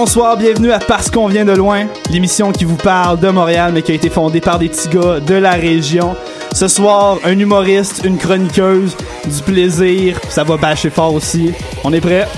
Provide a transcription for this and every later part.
Bonsoir, bienvenue à Parce qu'on vient de loin, l'émission qui vous parle de Montréal mais qui a été fondée par des petits gars de la région. Ce soir, un humoriste, une chroniqueuse, du plaisir, ça va bâcher fort aussi. On est prêt?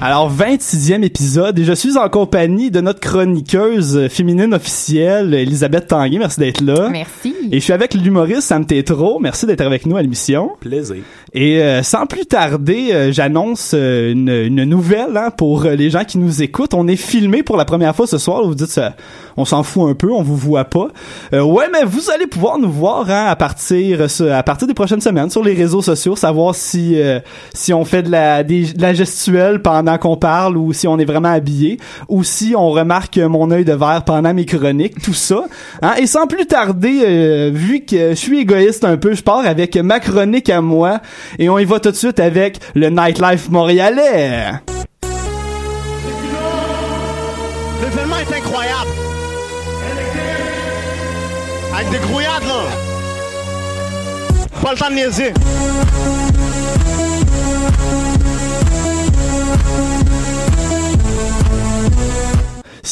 Alors, 26e épisode, et je suis en compagnie de notre chroniqueuse féminine officielle, Elisabeth Tanguay. Merci d'être là. Merci. Et je suis avec l'humoriste Sam Tétro. Merci d'être avec nous à l'émission. Plaisir. Et euh, sans plus tarder, euh, j'annonce euh, une, une nouvelle hein, pour euh, les gens qui nous écoutent. On est filmé pour la première fois ce soir. Vous dites, ça, on s'en fout un peu, on vous voit pas. Euh, ouais, mais vous allez pouvoir nous voir hein, à partir ce- à partir des prochaines semaines sur les réseaux sociaux, savoir si euh, si on fait de la de la gestuelle pendant qu'on parle ou si on est vraiment habillé ou si on remarque mon œil de verre pendant mes chroniques, tout ça. Hein? Et sans plus tarder, euh, vu que je suis égoïste un peu, je pars avec ma chronique à moi et on y va tout de suite avec le nightlife montréalais. L'événement est incroyable. Avec des grouillades, là. Pas le temps de niaiser.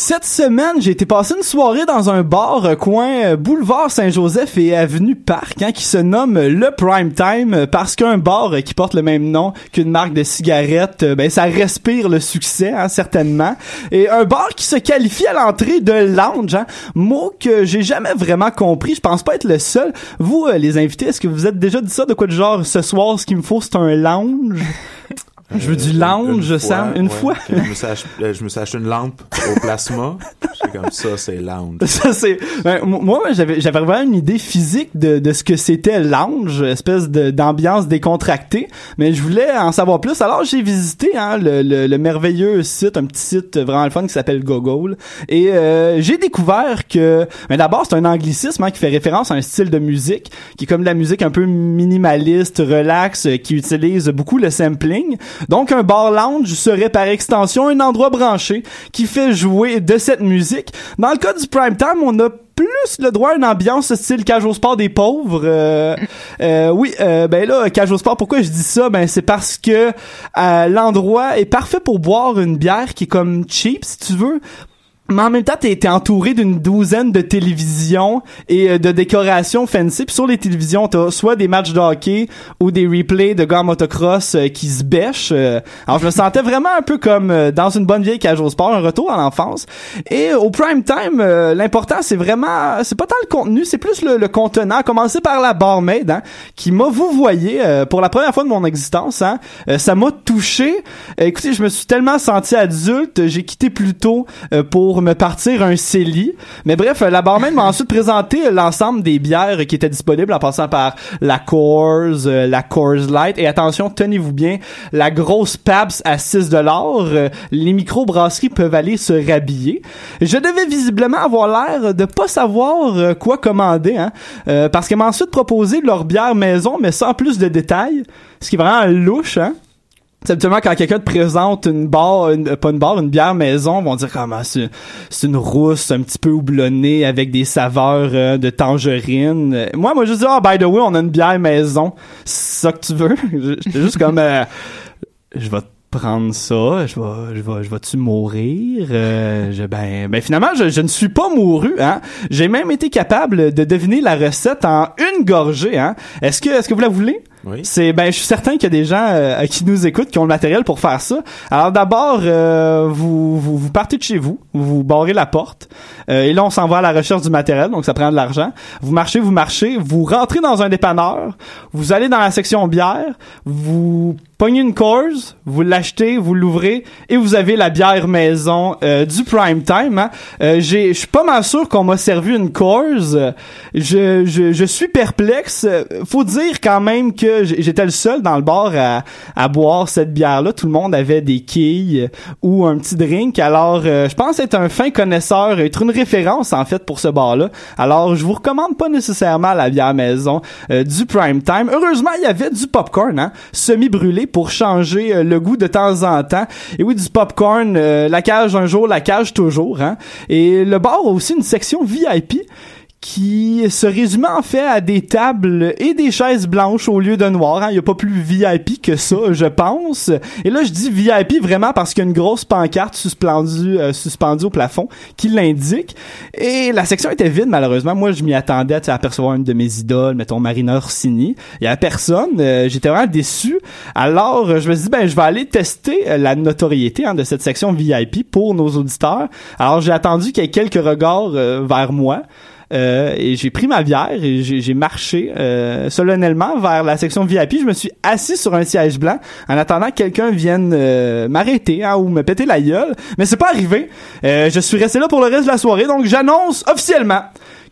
Cette semaine, j'ai été passer une soirée dans un bar euh, coin euh, boulevard Saint-Joseph et avenue Parc, hein, qui se nomme le Prime Time euh, parce qu'un bar qui porte le même nom qu'une marque de cigarettes, ben ça respire le succès, hein, certainement. Et un bar qui se qualifie à l'entrée de lounge, hein, mot que j'ai jamais vraiment compris. Je pense pas être le seul. Vous, les invités, est-ce que vous êtes déjà dit ça de quoi de genre ce soir, ce qu'il me faut, c'est un lounge? Je veux du lounge, Une Sam, fois, une ouais. fois. Je me, suis euh, je me suis acheté une lampe au plasma. C'est comme ça, c'est lounge. Ça c'est ben, moi j'avais j'avais vraiment une idée physique de, de ce que c'était lounge, espèce d'ambiance décontractée, mais je voulais en savoir plus. Alors j'ai visité hein, le, le, le merveilleux site, un petit site vraiment le fun qui s'appelle Gogol et euh, j'ai découvert que mais d'abord c'est un anglicisme hein, qui fait référence à un style de musique qui est comme de la musique un peu minimaliste, relax, euh, qui utilise beaucoup le sampling. Donc un bar lounge serait par extension un endroit branché qui fait jouer de cette musique. Dans le cas du prime time, on a plus le droit à une ambiance style cage au sport des pauvres. Euh, euh, oui, euh, ben là, cage au sport, pourquoi je dis ça? Ben c'est parce que euh, l'endroit est parfait pour boire une bière qui est comme cheap, si tu veux. Mais en même temps, t'es entouré d'une douzaine de télévisions et euh, de décorations fancy. Puis sur les télévisions, t'as soit des matchs de hockey ou des replays de gars motocross euh, qui se bêchent. euh. alors, je me sentais vraiment un peu comme dans une bonne vieille cage au sport, un retour à l'enfance. Et au prime time, l'important, c'est vraiment... C'est pas tant le contenu, c'est plus le, le contenant. Commencer par la barmaid, hein, qui m'a, vous voyez, pour la première fois de mon existence, hein, ça m'a touché. Écoutez, je me suis tellement senti adulte, j'ai quitté plus tôt euh, pour me partir un CELI. Mais bref, euh, la barmaid m'a ensuite présenté euh, l'ensemble des bières qui étaient disponibles en passant par la Coors, euh, la Coors Light et attention, tenez-vous bien, la grosse Pabst à 6 dollars. les micro-brasseries peuvent aller se rhabiller. Je devais visiblement avoir l'air de pas savoir euh, quoi commander, hein, euh, parce qu'elle m'a ensuite proposé leur bière maison, mais sans plus de détails, ce qui est vraiment louche, hein. Habituellement quand quelqu'un te présente une barre, euh, pas une barre, une bière maison, vont dire comment c'est c'est une rousse un petit peu houblonnée avec des saveurs euh, de tangerine. Euh, Moi, moi je dis ah by the way, on a une bière maison. C'est ça que tu veux? J'étais juste comme je vais prendre ça, je vais, je vais, je vais-tu mourir? Ben, ben finalement, je, je ne suis pas mouru, hein. J'ai même été capable de deviner la recette en une gorgée, hein. Est-ce que, est-ce que vous la voulez? C'est ben je suis certain qu'il y a des gens euh, qui nous écoutent qui ont le matériel pour faire ça. Alors d'abord euh, vous, vous vous partez de chez vous, vous barrez la porte euh, et là on s'en va à la recherche du matériel donc ça prend de l'argent. Vous marchez, vous marchez, vous rentrez dans un dépanneur, vous allez dans la section bière, vous pognez une Coors, vous l'achetez, vous l'ouvrez et vous avez la bière maison euh, du prime time. Hein. Euh, je suis pas mal sûr qu'on m'a servi une Coors. Euh, Je, je, je suis perplexe. Faut dire quand même que j'étais le seul dans le bar à, à boire cette bière-là. Tout le monde avait des quilles ou un petit drink. Alors, euh, je pense être un fin connaisseur, être une référence en fait pour ce bar-là. Alors, je vous recommande pas nécessairement la bière maison euh, du prime time. Heureusement, il y avait du popcorn, hein, semi-brûlé pour changer euh, le goût de temps en temps. Et oui, du popcorn, euh, la cage un jour, la cage toujours. Hein. Et le bar a aussi une section VIP qui se résumait en fait à des tables et des chaises blanches au lieu de noir. hein. Il n'y a pas plus VIP que ça, je pense. Et là, je dis VIP vraiment parce qu'il y a une grosse pancarte suspendue, euh, suspendue au plafond qui l'indique. Et la section était vide, malheureusement. Moi, je m'y attendais à apercevoir une de mes idoles, mettons Marina Orsini. Il y avait personne. Euh, J'étais vraiment déçu. Alors, je me suis dit, ben, je vais aller tester euh, la notoriété hein, de cette section VIP pour nos auditeurs. Alors, j'ai attendu qu'il y ait quelques regards euh, vers moi. Euh, et j'ai pris ma bière et j'ai marché euh, solennellement vers la section VIP. Je me suis assis sur un siège blanc en attendant que quelqu'un vienne euh, m'arrêter hein, ou me péter la gueule. Mais c'est pas arrivé. Euh, je suis resté là pour le reste de la soirée, donc j'annonce officiellement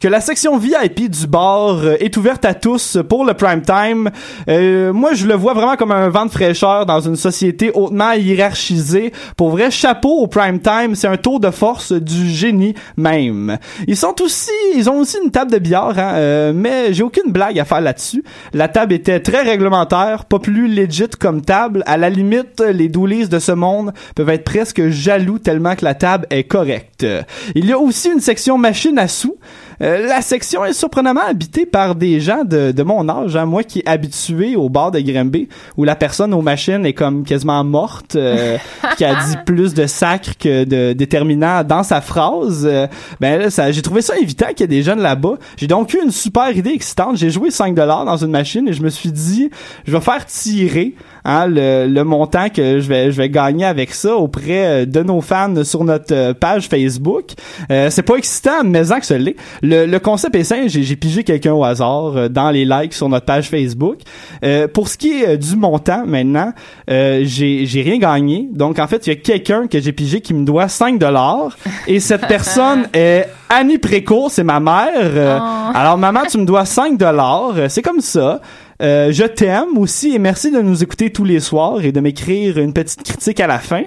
que la section VIP du bar euh, est ouverte à tous pour le prime time. Euh, moi, je le vois vraiment comme un vent de fraîcheur dans une société hautement hiérarchisée. Pour vrai, chapeau au prime time, c'est un tour de force du génie même. Ils sont aussi, ils ont aussi une table de billard, hein, euh, mais j'ai aucune blague à faire là-dessus. La table était très réglementaire, pas plus legit comme table. À la limite, les doulies de ce monde peuvent être presque jaloux tellement que la table est correcte. Il y a aussi une section machine à sous. Euh, la section est surprenamment habitée par des gens de, de mon âge, hein, moi qui est habitué au bar de Grimby, où la personne aux machines est comme quasiment morte, euh, qui a dit plus de sacre que de déterminant dans sa phrase. Euh, ben là, ça, j'ai trouvé ça évitant qu'il y ait des jeunes là-bas. J'ai donc eu une super idée excitante. J'ai joué 5 dollars dans une machine et je me suis dit, je vais faire tirer hein, le, le montant que je vais je vais gagner avec ça auprès euh, de nos fans sur notre euh, page Facebook. Euh, c'est pas excitant, mais en que ce l'est. Le, le concept est simple. J'ai, pigé quelqu'un au hasard euh, dans les likes sur notre page Facebook. Euh, pour ce qui est du montant maintenant, euh, j'ai rien gagné. Donc en fait, il y a quelqu'un que j'ai pigé qui me doit 5 dollars et cette personne est Annie Précourt, c'est ma mère. Euh, Alors maman, tu me dois 5 dollars. C'est comme ça. Euh, je t'aime aussi et merci de nous écouter tous les soirs et de m'écrire une petite critique à la fin.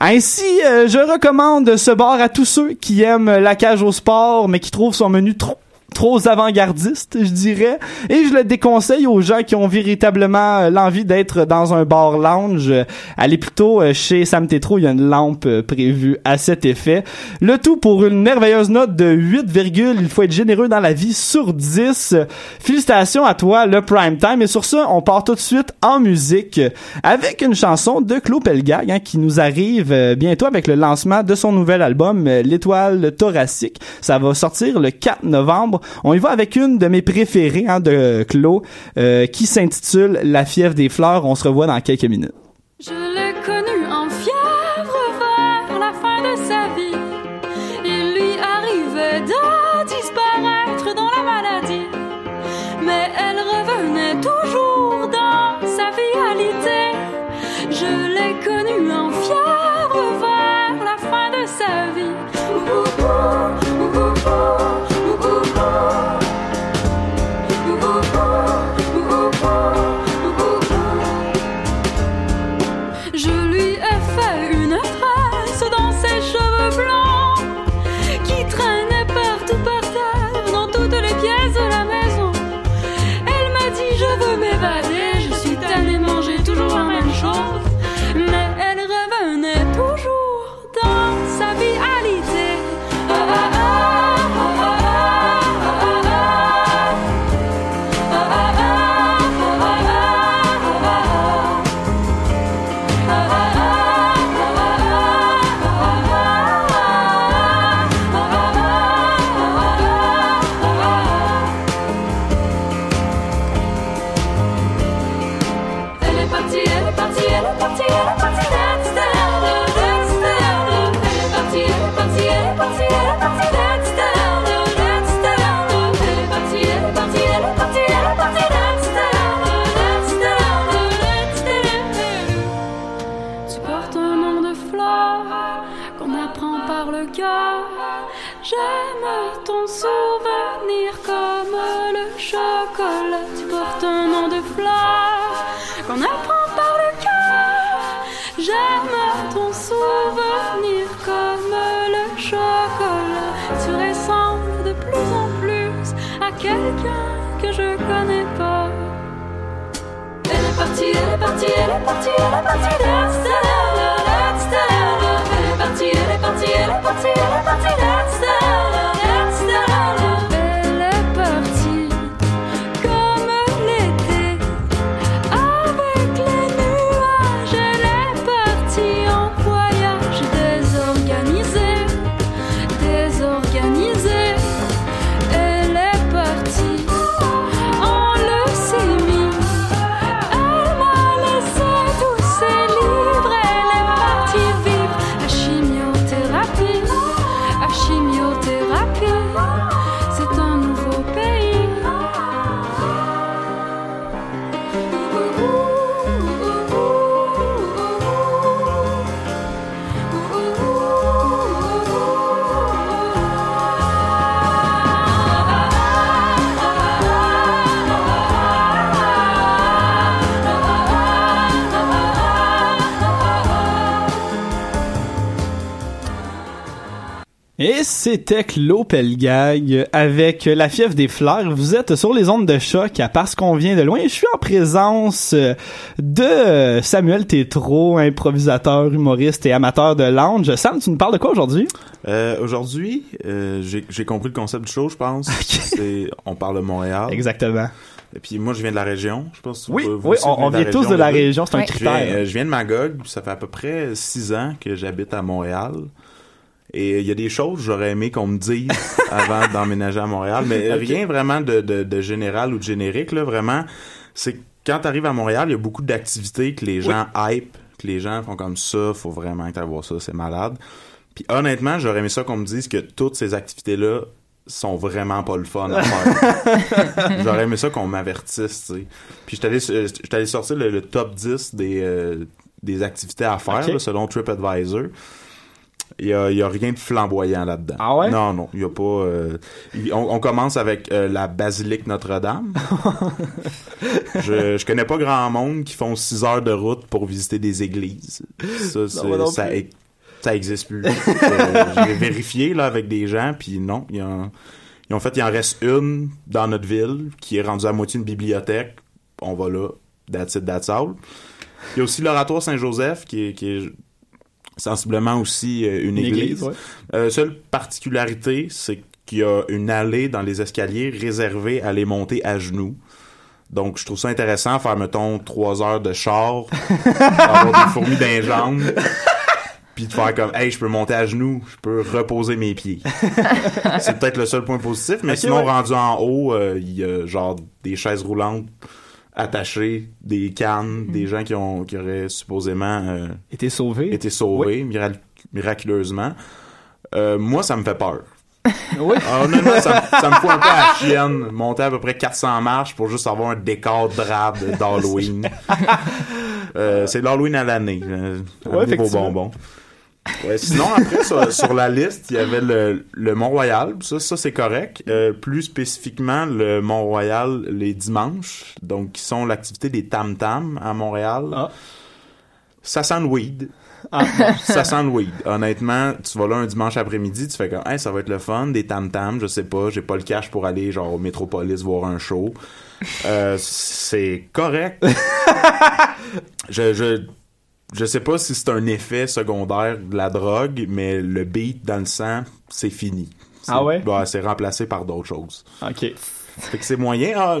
Ainsi, euh, je recommande ce bar à tous ceux qui aiment la cage au sport mais qui trouvent son menu trop trop avant-gardiste, je dirais, et je le déconseille aux gens qui ont véritablement euh, l'envie d'être dans un bar lounge. Allez plutôt euh, chez Sam Tetro, il y a une lampe euh, prévue à cet effet. Le tout pour une merveilleuse note de 8, il faut être généreux dans la vie sur 10. Félicitations à toi, le prime time. Et sur ça, on part tout de suite en musique avec une chanson de Claude Pelgag hein, qui nous arrive bientôt avec le lancement de son nouvel album L'étoile thoracique. Ça va sortir le 4 novembre. On y va avec une de mes préférées hein, de Claude euh, qui s'intitule La fièvre des fleurs. On se revoit dans quelques minutes. Partie, elle est partie. Et c'était Claude Pelgag avec La fièvre des fleurs. Vous êtes sur les ondes de choc à Parce qu'on vient de loin. Je suis en présence de Samuel Tétrault, improvisateur, humoriste et amateur de lounge. Sam, tu nous parles de quoi aujourd'hui? Euh, Aujourd'hui, euh, j'ai compris le concept du show, je pense. On parle de Montréal. Exactement. Et puis moi, je viens de la région. Je pense. Oui, vous- oui, on, vient tous de la région, c'est un Ouais. Je viens, critère. euh, je viens de Magog, puis ça fait à peu près six ans que j'habite à Montréal. Et il y a des choses que j'aurais aimé qu'on me dise avant d'emménager à Montréal, mais rien vraiment de, de, de général ou de générique, là, vraiment. C'est quand t'arrives à Montréal, il y a beaucoup d'activités que les gens hype, que les gens font comme ça, faut vraiment que t'ailles voir ça, c'est malade. Puis honnêtement, j'aurais aimé ça qu'on me dise que toutes ces activités-là sont vraiment pas le fun à faire. j'aurais aimé ça qu'on m'avertisse, tu sais. Puis allé, euh, allé sortir le, le top 10 des, euh, des activités à faire, là, selon TripAdvisor. Il y a, il y a rien de flamboyant là-dedans. Ah ouais? Non, non, il y a pas... euh, on, on commence avec euh, la basilique Notre-Dame. je, je connais pas grand monde qui font 6 heures de route pour visiter des églises. Ça, non ça, plus. ça existe plus. Euh, J'ai vérifié là avec des gens, puis non, il y a- ils ont fait, il en reste une dans notre ville qui est rendue à moitié une bibliothèque. On va là, that's it, that's all. Il y a aussi l'oratoire Saint-Joseph qui est, qui est sensiblement aussi euh, une, Une église. église, ouais. Euh, seule particularité, c'est qu'il y a une allée dans les escaliers réservée à les monter à genoux. Donc, je trouve ça intéressant, faire, mettons, trois heures de char, avoir des fourmis les jambes, puis de faire comme, hey, je peux monter à genoux, je peux reposer mes pieds. c'est peut-être le seul point positif, mais sinon, ouais. rendu en haut, euh, il y a genre des chaises roulantes attachées, des cannes, des gens qui ont qui auraient supposément euh, Et t'es sauvé? été sauvés mirac- miraculeusement. Euh, moi, ça me fait peur. Oui. Ah, honnêtement, ça, me- ça me fout un peu à la chienne. Monter à peu près 400 marches pour juste avoir un décor drabe d'Halloween. Euh, c'est l'Halloween à l'année. Euh, Ouais, vos effectivement. Ouais, sinon, après, sur, sur la liste, il y avait le, le Mont-Royal. Ça, ça c'est correct. Euh, plus spécifiquement, le Mont-Royal les dimanches, donc qui sont l'activité des tam-tams à Montréal. Ah. Ça sent le weed. Ah. ça sent le weed. Honnêtement, tu vas là un dimanche après-midi, tu fais comme, hey, ça va être le fun, des tam-tams, je sais pas, j'ai pas le cash pour aller genre au Métropolis voir un show. Euh, c'est correct. je, je, je sais pas si c'est un effet secondaire de la drogue, mais le beat dans le sang, c'est fini. Ah ouais? c'est remplacé par d'autres choses. OK. Fait que c'est moyen. Ah,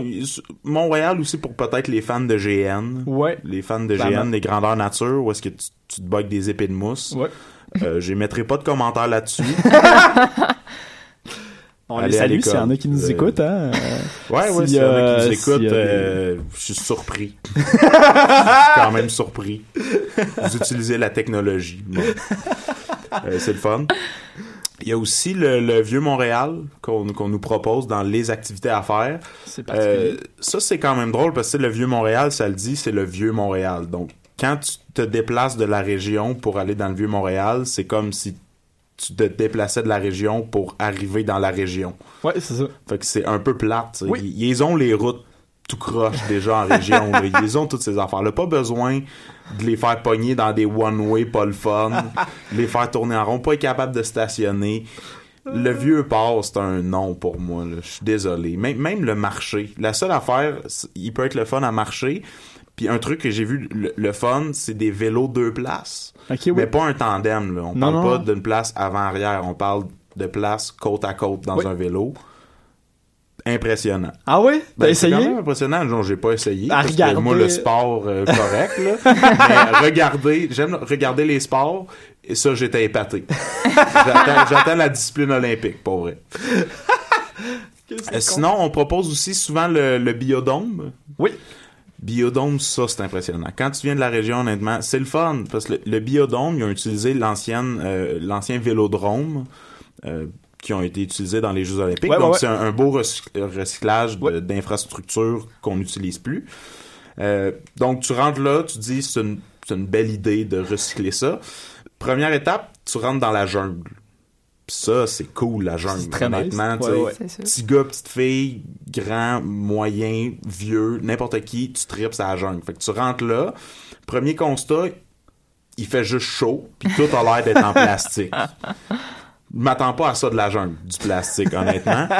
Montréal aussi pour peut-être les fans de GN. Ouais. Les fans de Clairement. GN, les grandeurs nature, où est-ce que tu, tu te bugs des épées de mousse. Ouais. Euh, J'émettrai pas de commentaires là-dessus. On Aller les salue l'école. s'il y en a qui nous écoutent, hein. Ouais, ouais, S'il y en a qui nous écoutent, euh, je suis surpris. je suis quand même surpris. Vous utilisez la technologie. Bon. Euh, c'est le fun. Il y a aussi le, le Vieux Montréal qu'on qu'on nous propose dans les activités à faire. Euh, ça, c'est quand même drôle parce que le Vieux Montréal, ça le dit, c'est le Vieux Montréal. Donc, quand tu te déplaces de la région pour aller dans le Vieux Montréal, c'est comme si tu te déplaçais de la région pour arriver dans la région. Ouais, c'est ça. Fait que c'est un peu plate. Oui. Ils, ils ont les routes tout croche déjà en région. là. Ils ont toutes ces affaires-là. Pas besoin de les faire pogner dans des one-way pas le fun, les faire tourner en rond, pas être capable de stationner. Le vieux port, c'est un non pour moi. Je suis désolé. Même, même le marché. La seule affaire, il peut être le fun à marcher. Puis un truc que j'ai vu, le, le fun, c'est des vélos deux places. Oui. Mais pas un tandem. Là. On Non, parle non, pas non. d'une place avant-arrière. On parle de place côte à côte dans Oui. un vélo. Impressionnant. Ah ouais? T'as Ben, quand essayé? même impressionnant. Genre, j'ai pas essayé. À parce que moi, le sport, euh, correct, là. Mais regarder, j'aime regarder les sports. Et ça, j'étais épaté. J'attends j'attends la discipline olympique, pour vrai. Euh, sinon, on propose aussi souvent le, le biodôme. Oui. Biodôme, ça, c'est impressionnant. Quand tu viens de la région, honnêtement, c'est le fun. Parce que le, le biodôme, ils ont utilisé l'ancienne, euh, l'ancien vélodrome, euh, qui ont été utilisés dans les Jeux Olympiques. Ouais, Donc, ouais. c'est un, un beau recy- recyclage Ouais. d'infrastructures qu'on n'utilise plus. Euh, donc, tu rentres là, tu dis, c'est une, c'est une belle idée de recycler ça. Première étape, tu rentres dans la jungle. Pis ça, c'est cool, la jungle. Très nice. honnêtement, Ouais, ouais. Sûr. Petit gars, petite fille, grand, moyen, vieux, n'importe qui, tu tripes à la jungle. Fait que tu rentres là. Premier constat, il fait juste chaud, puis tout a l'air d'être en plastique. Je m'attends pas à ça de la jungle, du plastique, honnêtement.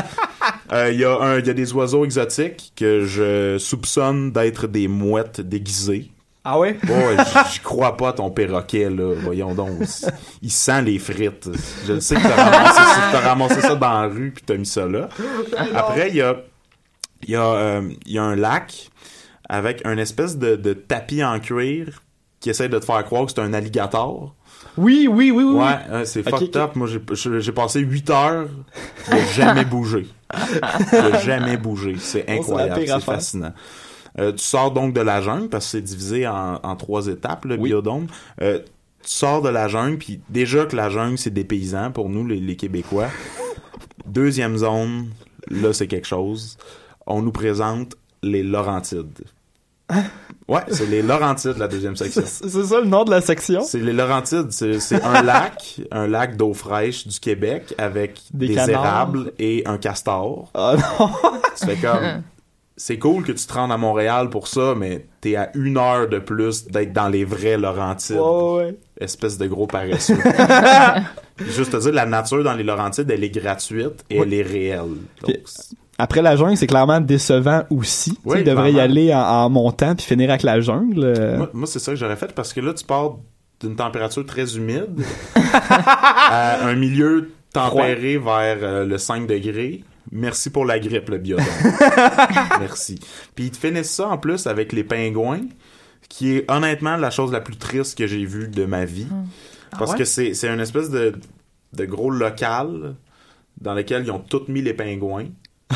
Euh, Il y, a un- il y a des oiseaux exotiques que je soupçonne d'être des mouettes déguisées. Ah ouais? Ouais, j- j'y crois pas ton perroquet, là. Voyons donc. Il sent les frites. Je sais que t'as ramassé, ramassé ça dans la rue puis t'as mis ça là. Après, il y a, il y, a, euh, il y a un lac avec un espèce de, de tapis en cuir qui essaie de te faire croire que c'est un alligator. Oui, oui, oui, oui. Ouais, euh, c'est Ok, fucked up. Moi, j'ai- passé 8 heures de jamais bouger. De jamais bouger. C'est Oh, c'est incroyable. C'est affaire. Euh, tu sors donc de la jungle parce que c'est divisé en, en trois étapes, le Oui. biodôme. Euh, tu sors de la jungle, puis déjà que la jungle, c'est des paysans pour nous, les, les Québécois. Deuxième zone, là, c'est quelque chose. On nous présente les Laurentides. Ouais, c'est les Laurentides, la deuxième section. C'est ça le nom de la section? C'est les Laurentides. C'est un lac, un lac d'eau fraîche du Québec avec Des érables et un castor. Ah non. Tu fais comme... C'est cool que tu te rendes à Montréal pour ça, mais t'es à une heure de plus d'être dans les vrais Laurentides. Ouais, ouais. Espèce de gros paresseux. Juste te dire, la nature dans les Laurentides, elle est gratuite et elle est réelle. Donc, Après la jungle, c'est clairement décevant aussi. Tu Oui, devrait y aller en, en montant puis finir avec la jungle. euh. Moi, moi, c'est ça que j'aurais fait parce que là, tu pars d'une température très humide à un milieu tempéré vers euh, le 5 degrés. Merci pour la grippe, le biodôme. Merci. Puis ils te finissent ça en plus avec les pingouins, qui est honnêtement la chose la plus triste que j'ai vue de ma vie. Parce ouais? que c'est c'est une espèce de, de gros local dans lequel ils ont tous mis les pingouins.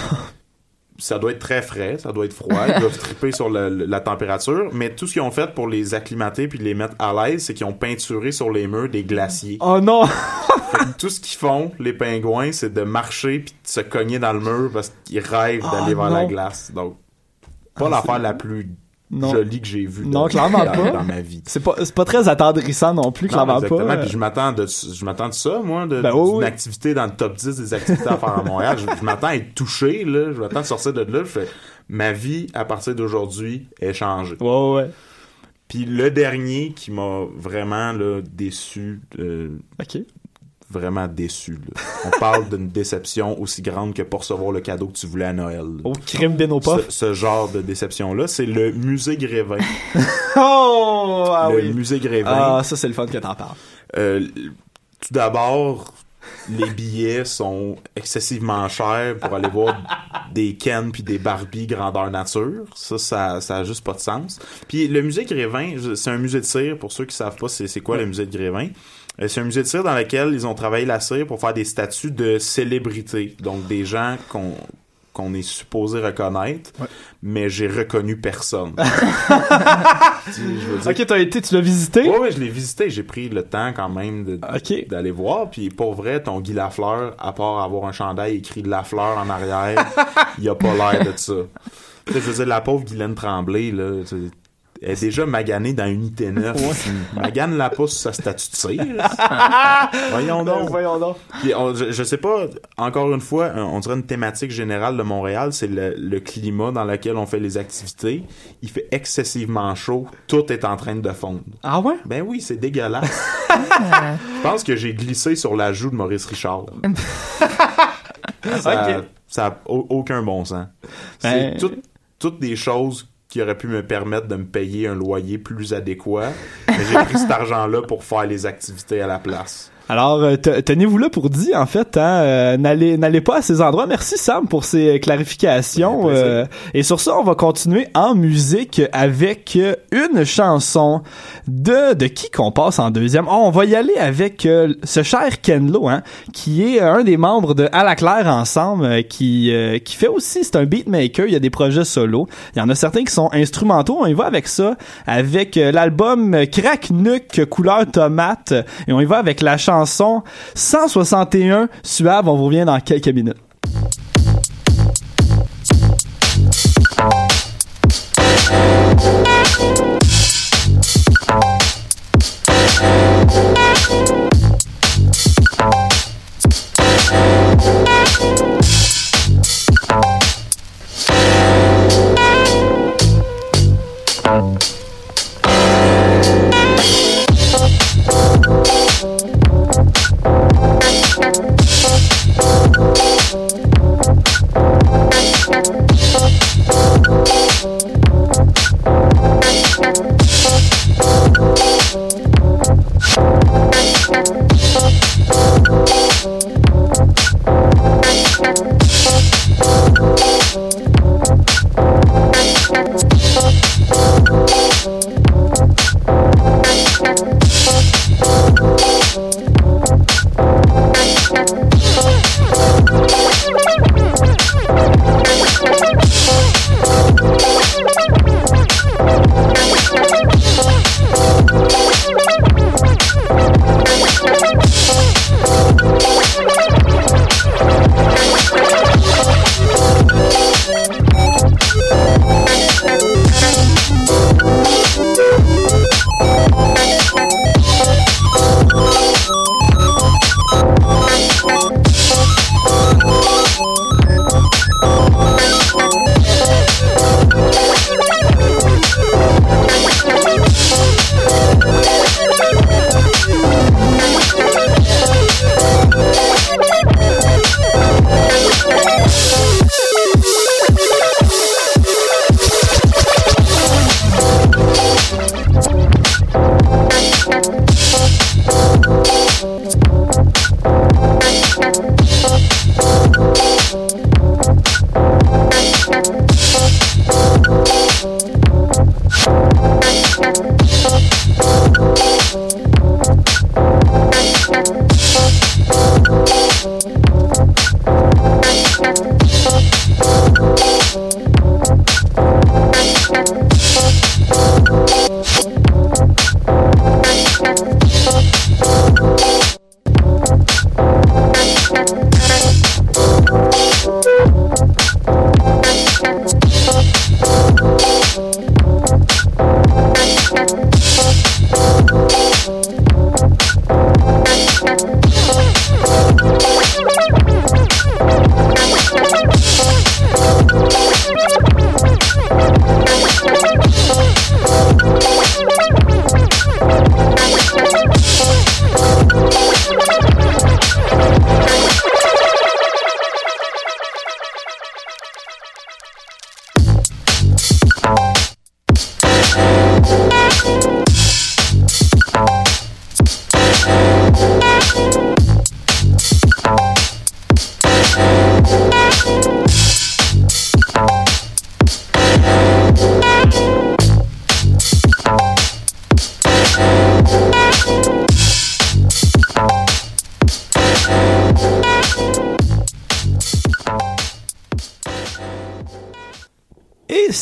ça doit être très frais, ça doit être froid, ils doivent triper sur la température, mais tout ce qu'ils ont fait pour les acclimater puis les mettre à l'aise, c'est qu'ils ont peinturé sur les murs des glaciers. Oh non! Tout ce qu'ils font, les pingouins, c'est de marcher puis de se cogner dans le mur parce qu'ils rêvent Oh d'aller vers la glace. Donc, pas Ah, l'affaire la plus Non. jolie que j'ai vue Non, dans, clairement dans- pas. dans ma vie. C'est pas, c'est pas très attendrissant non plus, Non, clairement exactement. pas. Puis je m'attends de, je m'attends de ça, moi, de, Ben oui, d'une oui. activité dans le top 10 des activités à faire à Montréal. Je, je m'attends à être touché, là. Je m'attends de sortir de là. Je fais, ma vie, à partir d'aujourd'hui, est changée. Ouais, ouais. Puis le dernier qui m'a vraiment, là, déçu, euh, Ok. Vraiment déçu, là. On parle d'une déception aussi grande que pour recevoir le cadeau que tu voulais à Noël. Au crime d'Enopof. Ce, ce genre de déception-là, c'est le musée Grévin. Oh! Ah le oui. musée Grévin. Ah, ça, c'est le fun que t'en parles. Euh, tout d'abord, les billets sont excessivement chers pour aller voir des Ken puis des Barbie grandeur nature. Ça, ça, ça a juste pas de sens. Puis le musée Grévin, c'est un musée de cire. Pour ceux qui savent pas, c'est c'est quoi le musée de Grévin. Euh, C'est un musée de cire dans lequel ils ont travaillé la cire pour faire des statues de célébrités. Donc des gens qu'on qu'on est supposé reconnaître, mais j'ai reconnu personne. Tu sais, je veux dire, Ok, t'as été, tu l'as visité? Ouais, ouais, je l'ai visité. J'ai pris le temps quand même de- d'aller voir. Puis pour vrai, ton Guy Lafleur, à part avoir un chandail écrit Lafleur en arrière, il a pas l'air de ça. Je veux dire, la pauvre Guylaine Tremblay, là, est déjà maganée dans unité 9. Magane la pousse sa statue de cire. Voyons donc. Voyons donc. Puis on- je, je sais pas, encore une fois, on dirait une thématique générale de Montréal, c'est le, le climat dans lequel on fait les activités. Il fait excessivement chaud, tout est en train de fondre. Ah ouais? Ben oui, c'est dégueulasse. Je pense que j'ai glissé sur la joue de Maurice Richard. ça, Ok. ça a au- aucun bon sens. C'est Ben- tout- toutes des choses qui auraient pu me permettre de me payer un loyer plus adéquat. Mais j'ai pris cet argent-là pour faire les activités à la place. Alors, euh, te- tenez-vous là pour dire, en fait, hein, euh, n'allez, n'allez pas à ces endroits. Merci Sam pour ces clarifications. Ouais, plaisir. euh, et sur ça, on va continuer en musique avec euh, une chanson de de qui qu'on passe en deuxième. Oh, on va y aller avec euh, ce cher Ken Lo, hein, qui est euh, un des membres de À la Claire ensemble, euh, qui euh, qui fait aussi, c'est un beatmaker. Il y a des projets solo. Il y en a certains qui sont instrumentaux. On y va avec ça, avec euh, l'album Crack Nuke couleur tomate, et on y va avec la chanson 161 suave. On vous revient dans quelques minutes.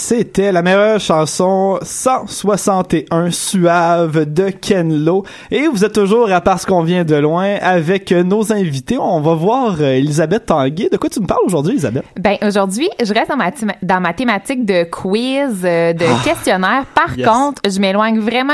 C'était la meilleure chanson 161 suave de Ken Lo. Et vous êtes toujours à Parce qu'on vient de loin avec nos invités. On va voir euh, Elisabeth Tanguay. De quoi tu me parles aujourd'hui, Elisabeth? Ben aujourd'hui, je reste dans ma, dans ma thématique de quiz, euh, de questionnaire. Par Ah. Yes. contre, je m'éloigne vraiment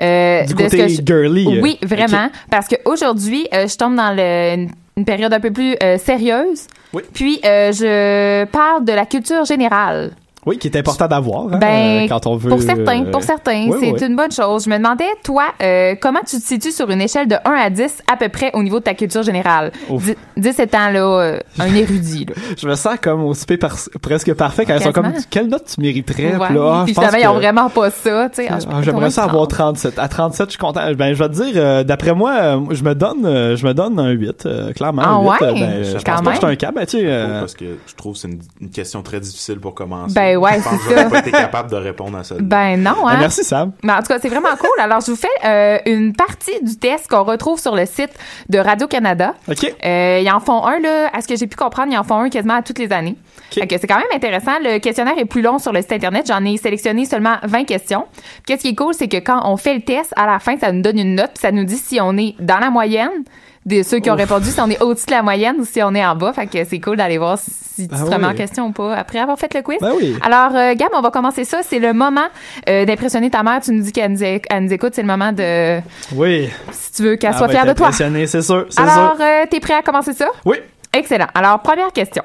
euh, Du de côté ce que je- girly. Oui, vraiment, parce que aujourd'hui, euh, je tombe dans le- une, une période un peu plus euh, sérieuse. Oui. Puis euh, je parle de la culture générale. Oui, qui est important d'avoir hein, Ben, euh, quand on veut. Pour certains, euh, pour certains, oui, c'est oui. une bonne chose. Je me demandais, toi, euh, comment tu te situes sur une échelle de 1 à 10 à peu près au niveau de ta culture générale? Ouf. 10, 10 étant là, euh, un érudit. Là. Je me sens comme au souper par- presque parfait quand elles sont comme Quasiment. quelle note tu mériterais? Ouais. Puis là, ah, Puis je finalement, ils ont vraiment pas ça. tu sais. Ah, je Ah, J'aimerais ça avoir prendre. 37. À 37, je suis content. Ben, je vais te dire, euh, d'après moi, je me donne, euh, je me donne un 8, euh, clairement. Ah un 8, ouais? ben, je Quand pense pas que je suis même. un cas, ben, tu sais, euh, Parce que je trouve que c'est une, une question très difficile pour commencer. Ben ouais, je pense c'est ça. pas été capable de répondre à ça. Ben non, ben, hein? merci Sam. Mais en tout cas, c'est vraiment cool. Alors, je vous fais euh, une partie du test qu'on retrouve sur le site de Radio-Canada. OK. Euh, ils en font un, là, à ce que j'ai pu comprendre, ils en font un quasiment à toutes les années. OK. Fait que c'est quand même intéressant. Le questionnaire est plus long sur le site Internet. J'en ai sélectionné seulement 20 questions. Puis Qu'est-ce qui est cool, c'est que quand on fait le test, à la fin, ça nous donne une note, puis ça nous dit si on est dans la moyenne de ceux qui ont répondu, si on est au-dessus de la moyenne ou si on est en bas. Fait que c'est cool d'aller voir si tu Ben te remets oui. en question ou pas après avoir fait le quiz. Ben oui. Alors, euh, Gab, on va commencer ça. C'est le moment euh, d'impressionner ta mère. Tu nous dis qu'elle nous, écoute. C'est le moment de, Oui. si tu veux qu'elle Elle soit fière de toi. c'est sûr, Alors, euh, t'es prêt à commencer ça? Oui. Excellent. Alors, première question.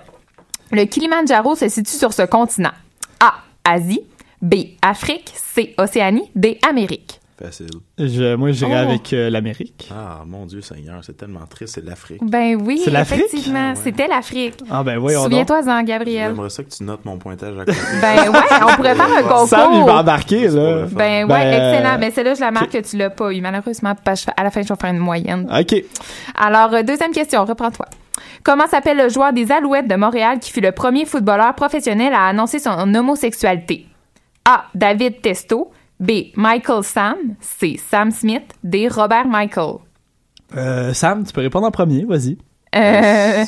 Le Kilimandjaro se situe sur ce continent. A. Asie. B. Afrique. C. Océanie. D. Amérique. Facile. Je, moi, j'irai Oh. avec euh, l'Amérique. Ah, mon Dieu Seigneur, c'est tellement triste, c'est l'Afrique. Ben oui, C'est l'Afrique? effectivement. Ah ouais. C'était l'Afrique. Ah, ben, voyons donc. Souviens-toi-en, Gabriel. J'aimerais ça que tu notes mon pointage à côté. Ben ouais, on pourrait faire un concours. Sam, il va embarquer, là. fun. Ben ouais, Ben, excellent. Mais celle-là, je la marque que tu l'as pas eu. Malheureusement, parce que à la fin, je vais faire une moyenne. OK. Alors, euh, deuxième question, reprends-toi. Comment s'appelle le joueur des Alouettes de Montréal qui fut le premier footballeur professionnel à annoncer son homosexualité? A. David Testo. B. Michael Sam. C. Sam Smith. D. Robert Michael. Euh, Sam, tu peux répondre en premier, vas-y. Euh,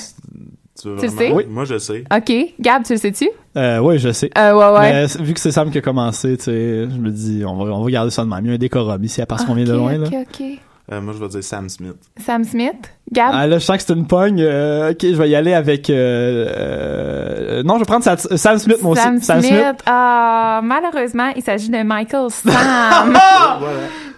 Tu, veux Tu le vraiment? sais? Oui. Moi, je sais. OK. Gab, tu le sais-tu? Euh, oui, je sais. Euh, ouais, ouais. Mais vu que c'est Sam qui a commencé, tu sais, je me dis, on va, on va garder ça de même. Il y a un décorum ici, à parce qu'on vient de Ok, loin, là. OK, OK. Euh, moi, je vais dire Sam Smith. Sam Smith. Gab? Ah là, je sens que c'est une pogne. Euh, ok, je vais y aller avec. Euh, euh, non, je vais prendre Sa- Sam Smith, moi Sam aussi. Sam Smith. Smith. Ah, malheureusement, il s'agit de Michael Sam. Voilà.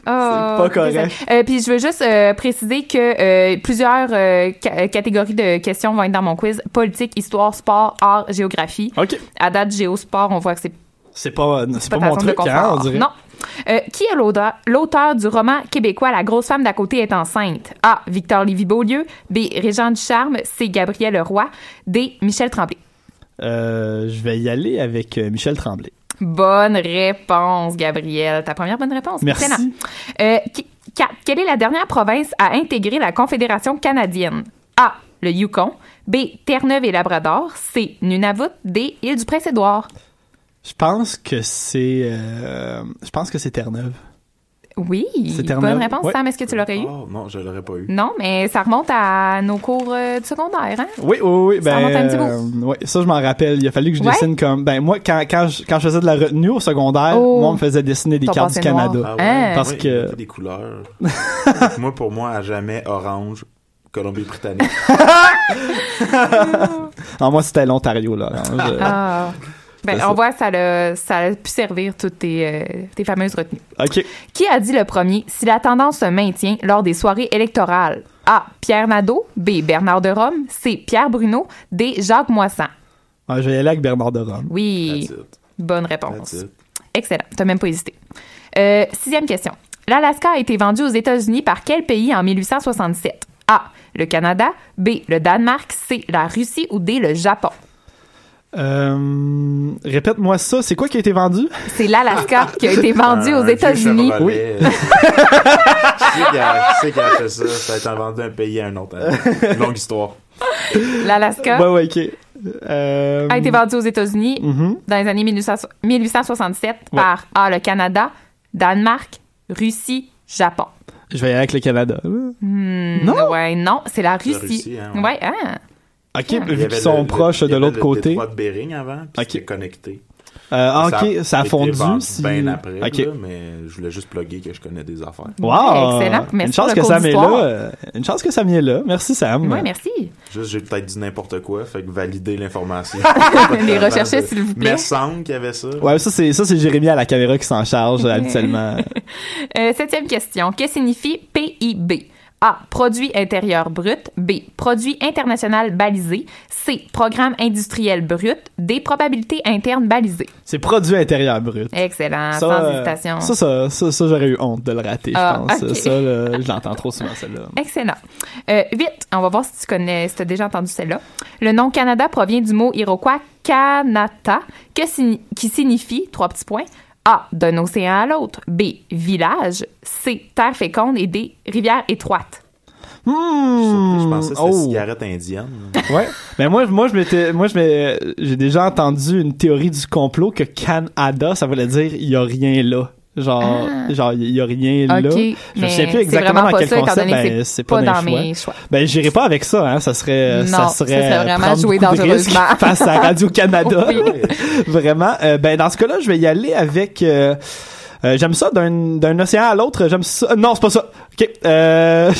Oh, C'est pas correct. Euh, puis je veux juste euh, préciser que euh, plusieurs euh, ca- catégories de questions vont être dans mon quiz politique, histoire, sport, art, géographie. Ok. À date, géosport, on voit que c'est C'est pas, c'est pas, mon truc, hein, on dirait. Non. Euh, qui est l'auteur- l'auteur du roman québécois La grosse femme d'à côté est enceinte? A. Victor Lévy-Beaulieu. B. Régent Ducharme. C. Gabriel Leroy. D. Michel Tremblay. Euh, je vais y aller avec euh, Michel Tremblay. Bonne réponse, Gabriel. Ta première bonne réponse. Merci. Excellent. Euh, qui- qua- quelle est la dernière province à intégrer la Confédération canadienne? A. Le Yukon. B. Terre-Neuve et Labrador. C. Nunavut. D. Île du Prince-Édouard. Je pense que c'est. euh, je pense que c'est Terre-Neuve. Oui. C'est Terre-Neuve. Bonne réponse, Ouais. Sam. Est-ce que tu l'aurais eu? Oh, non, je l'aurais pas eu. Non, mais ça remonte à nos cours euh, du secondaire, hein? Oui, oui, oui. Ça Ben, remonte un petit bout. euh, ouais, ça, je m'en rappelle. Il a fallu que je Ouais? dessine comme. Ben, moi, quand, quand, je, quand je faisais de la retenue au secondaire, Oh. moi, on me faisait dessiner des cartes du noir. Canada. Ah ouais, Hein? Parce ouais, que- des couleurs. moi, pour moi, à jamais orange, Colombie-Britannique. Non, moi, c'était l'Ontario, là. Ah. Ben, on ça. voit, ça a, ça a pu servir toutes tes, euh, tes fameuses retenues. OK. Qui a dit le premier si la tendance se maintient lors des soirées électorales? A. Pierre Nadeau. B. Bernard de Rome. C. Pierre Bruno. D. Jacques Moissan. Ah, je vais y aller avec Bernard de Rome. Oui, bonne réponse. Excellent, t'as même pas hésité. Euh, sixième question. L'Alaska a été vendu aux États-Unis par quel pays en 1867? A. Le Canada. B. Le Danemark. C. La Russie. Ou D. Le Japon. Euh, répète-moi ça. C'est quoi qui a été vendu? C'est l'Alaska qui a été vendu Un aux États-Unis. Chevrolet. Qui c'est qui a, fait ça? Ça a été inventé d'un pays à un autre. Longue histoire. L'Alaska Ouais, ouais, OK. Euh, a été vendu aux États-Unis mhm. dans les années 1800 1867 Ouais. par A. Le Canada, Danemark, Russie, Japon. Je vais y aller avec le Canada. Hmm, Non? Ouais, non, c'est la Russie. Russie, hein, ouais. ouais, hein. OK, vu qu'ils sont le- proches il y de avait l'autre le côté. de Bering avant, puis Ok. c'était connecté. Euh, ah, ok, ça a fondu. si- bien après, Ok. là, mais je voulais juste plugger que je connais des affaires. Wow! excellent. Merci Une chance que Sam est là. euh, Une chance que Sam est là. Merci Sam. Oui, merci. Juste, j'ai peut-être dit n'importe quoi, fait que valider l'information. Les rechercher, s'il vous plaît. Mais semble qu'il y avait ça. Ouais, ça c'est ça c'est Jérémy à la caméra qui s'en charge habituellement. Euh, septième question. Que signifie PIB? A. Produit intérieur brut. B. Produit international balisé. C. Programme industriel brut. D. Probabilité interne balisée. C'est produit intérieur brut. Excellent. Ça, sans euh, hésitation. ça, ça, ça, ça, j'aurais eu honte de le rater, je Ah, pense. Ça, je l'entends trop souvent, celle-là. Excellent. Euh, 8. On va voir si tu connais, si tu as déjà entendu celle-là. Le nom Canada provient du mot iroquois Kanata, que qui signifie, trois petits points, A. D'un océan à l'autre. B. Village. C. Terre féconde. Et D. Rivière étroite. Hmm, Je pensais que c'était oh. cigarette indienne. Ouais. Mais moi, moi, je m'étais, moi, je m'ai- j'ai déjà entendu une théorie du complot que Canada, ça voulait dire il y a rien là. Genre, genre, il y a rien là. Je mais souviens plus exactement dans quel ça, concept. Ben, c'est pas, dans dans choix. mes choix. Ben, j'irai pas avec ça, hein. Ça serait, Non, ça ça serait, serait vraiment jouer dangereusement. face à Radio-Canada. Oui. Vraiment. Euh, ben, dans ce cas-là, je vais y aller avec, euh, euh, j'aime ça d'un, d'un océan à l'autre. J'aime ça. Non, c'est pas ça. Ok. Euh,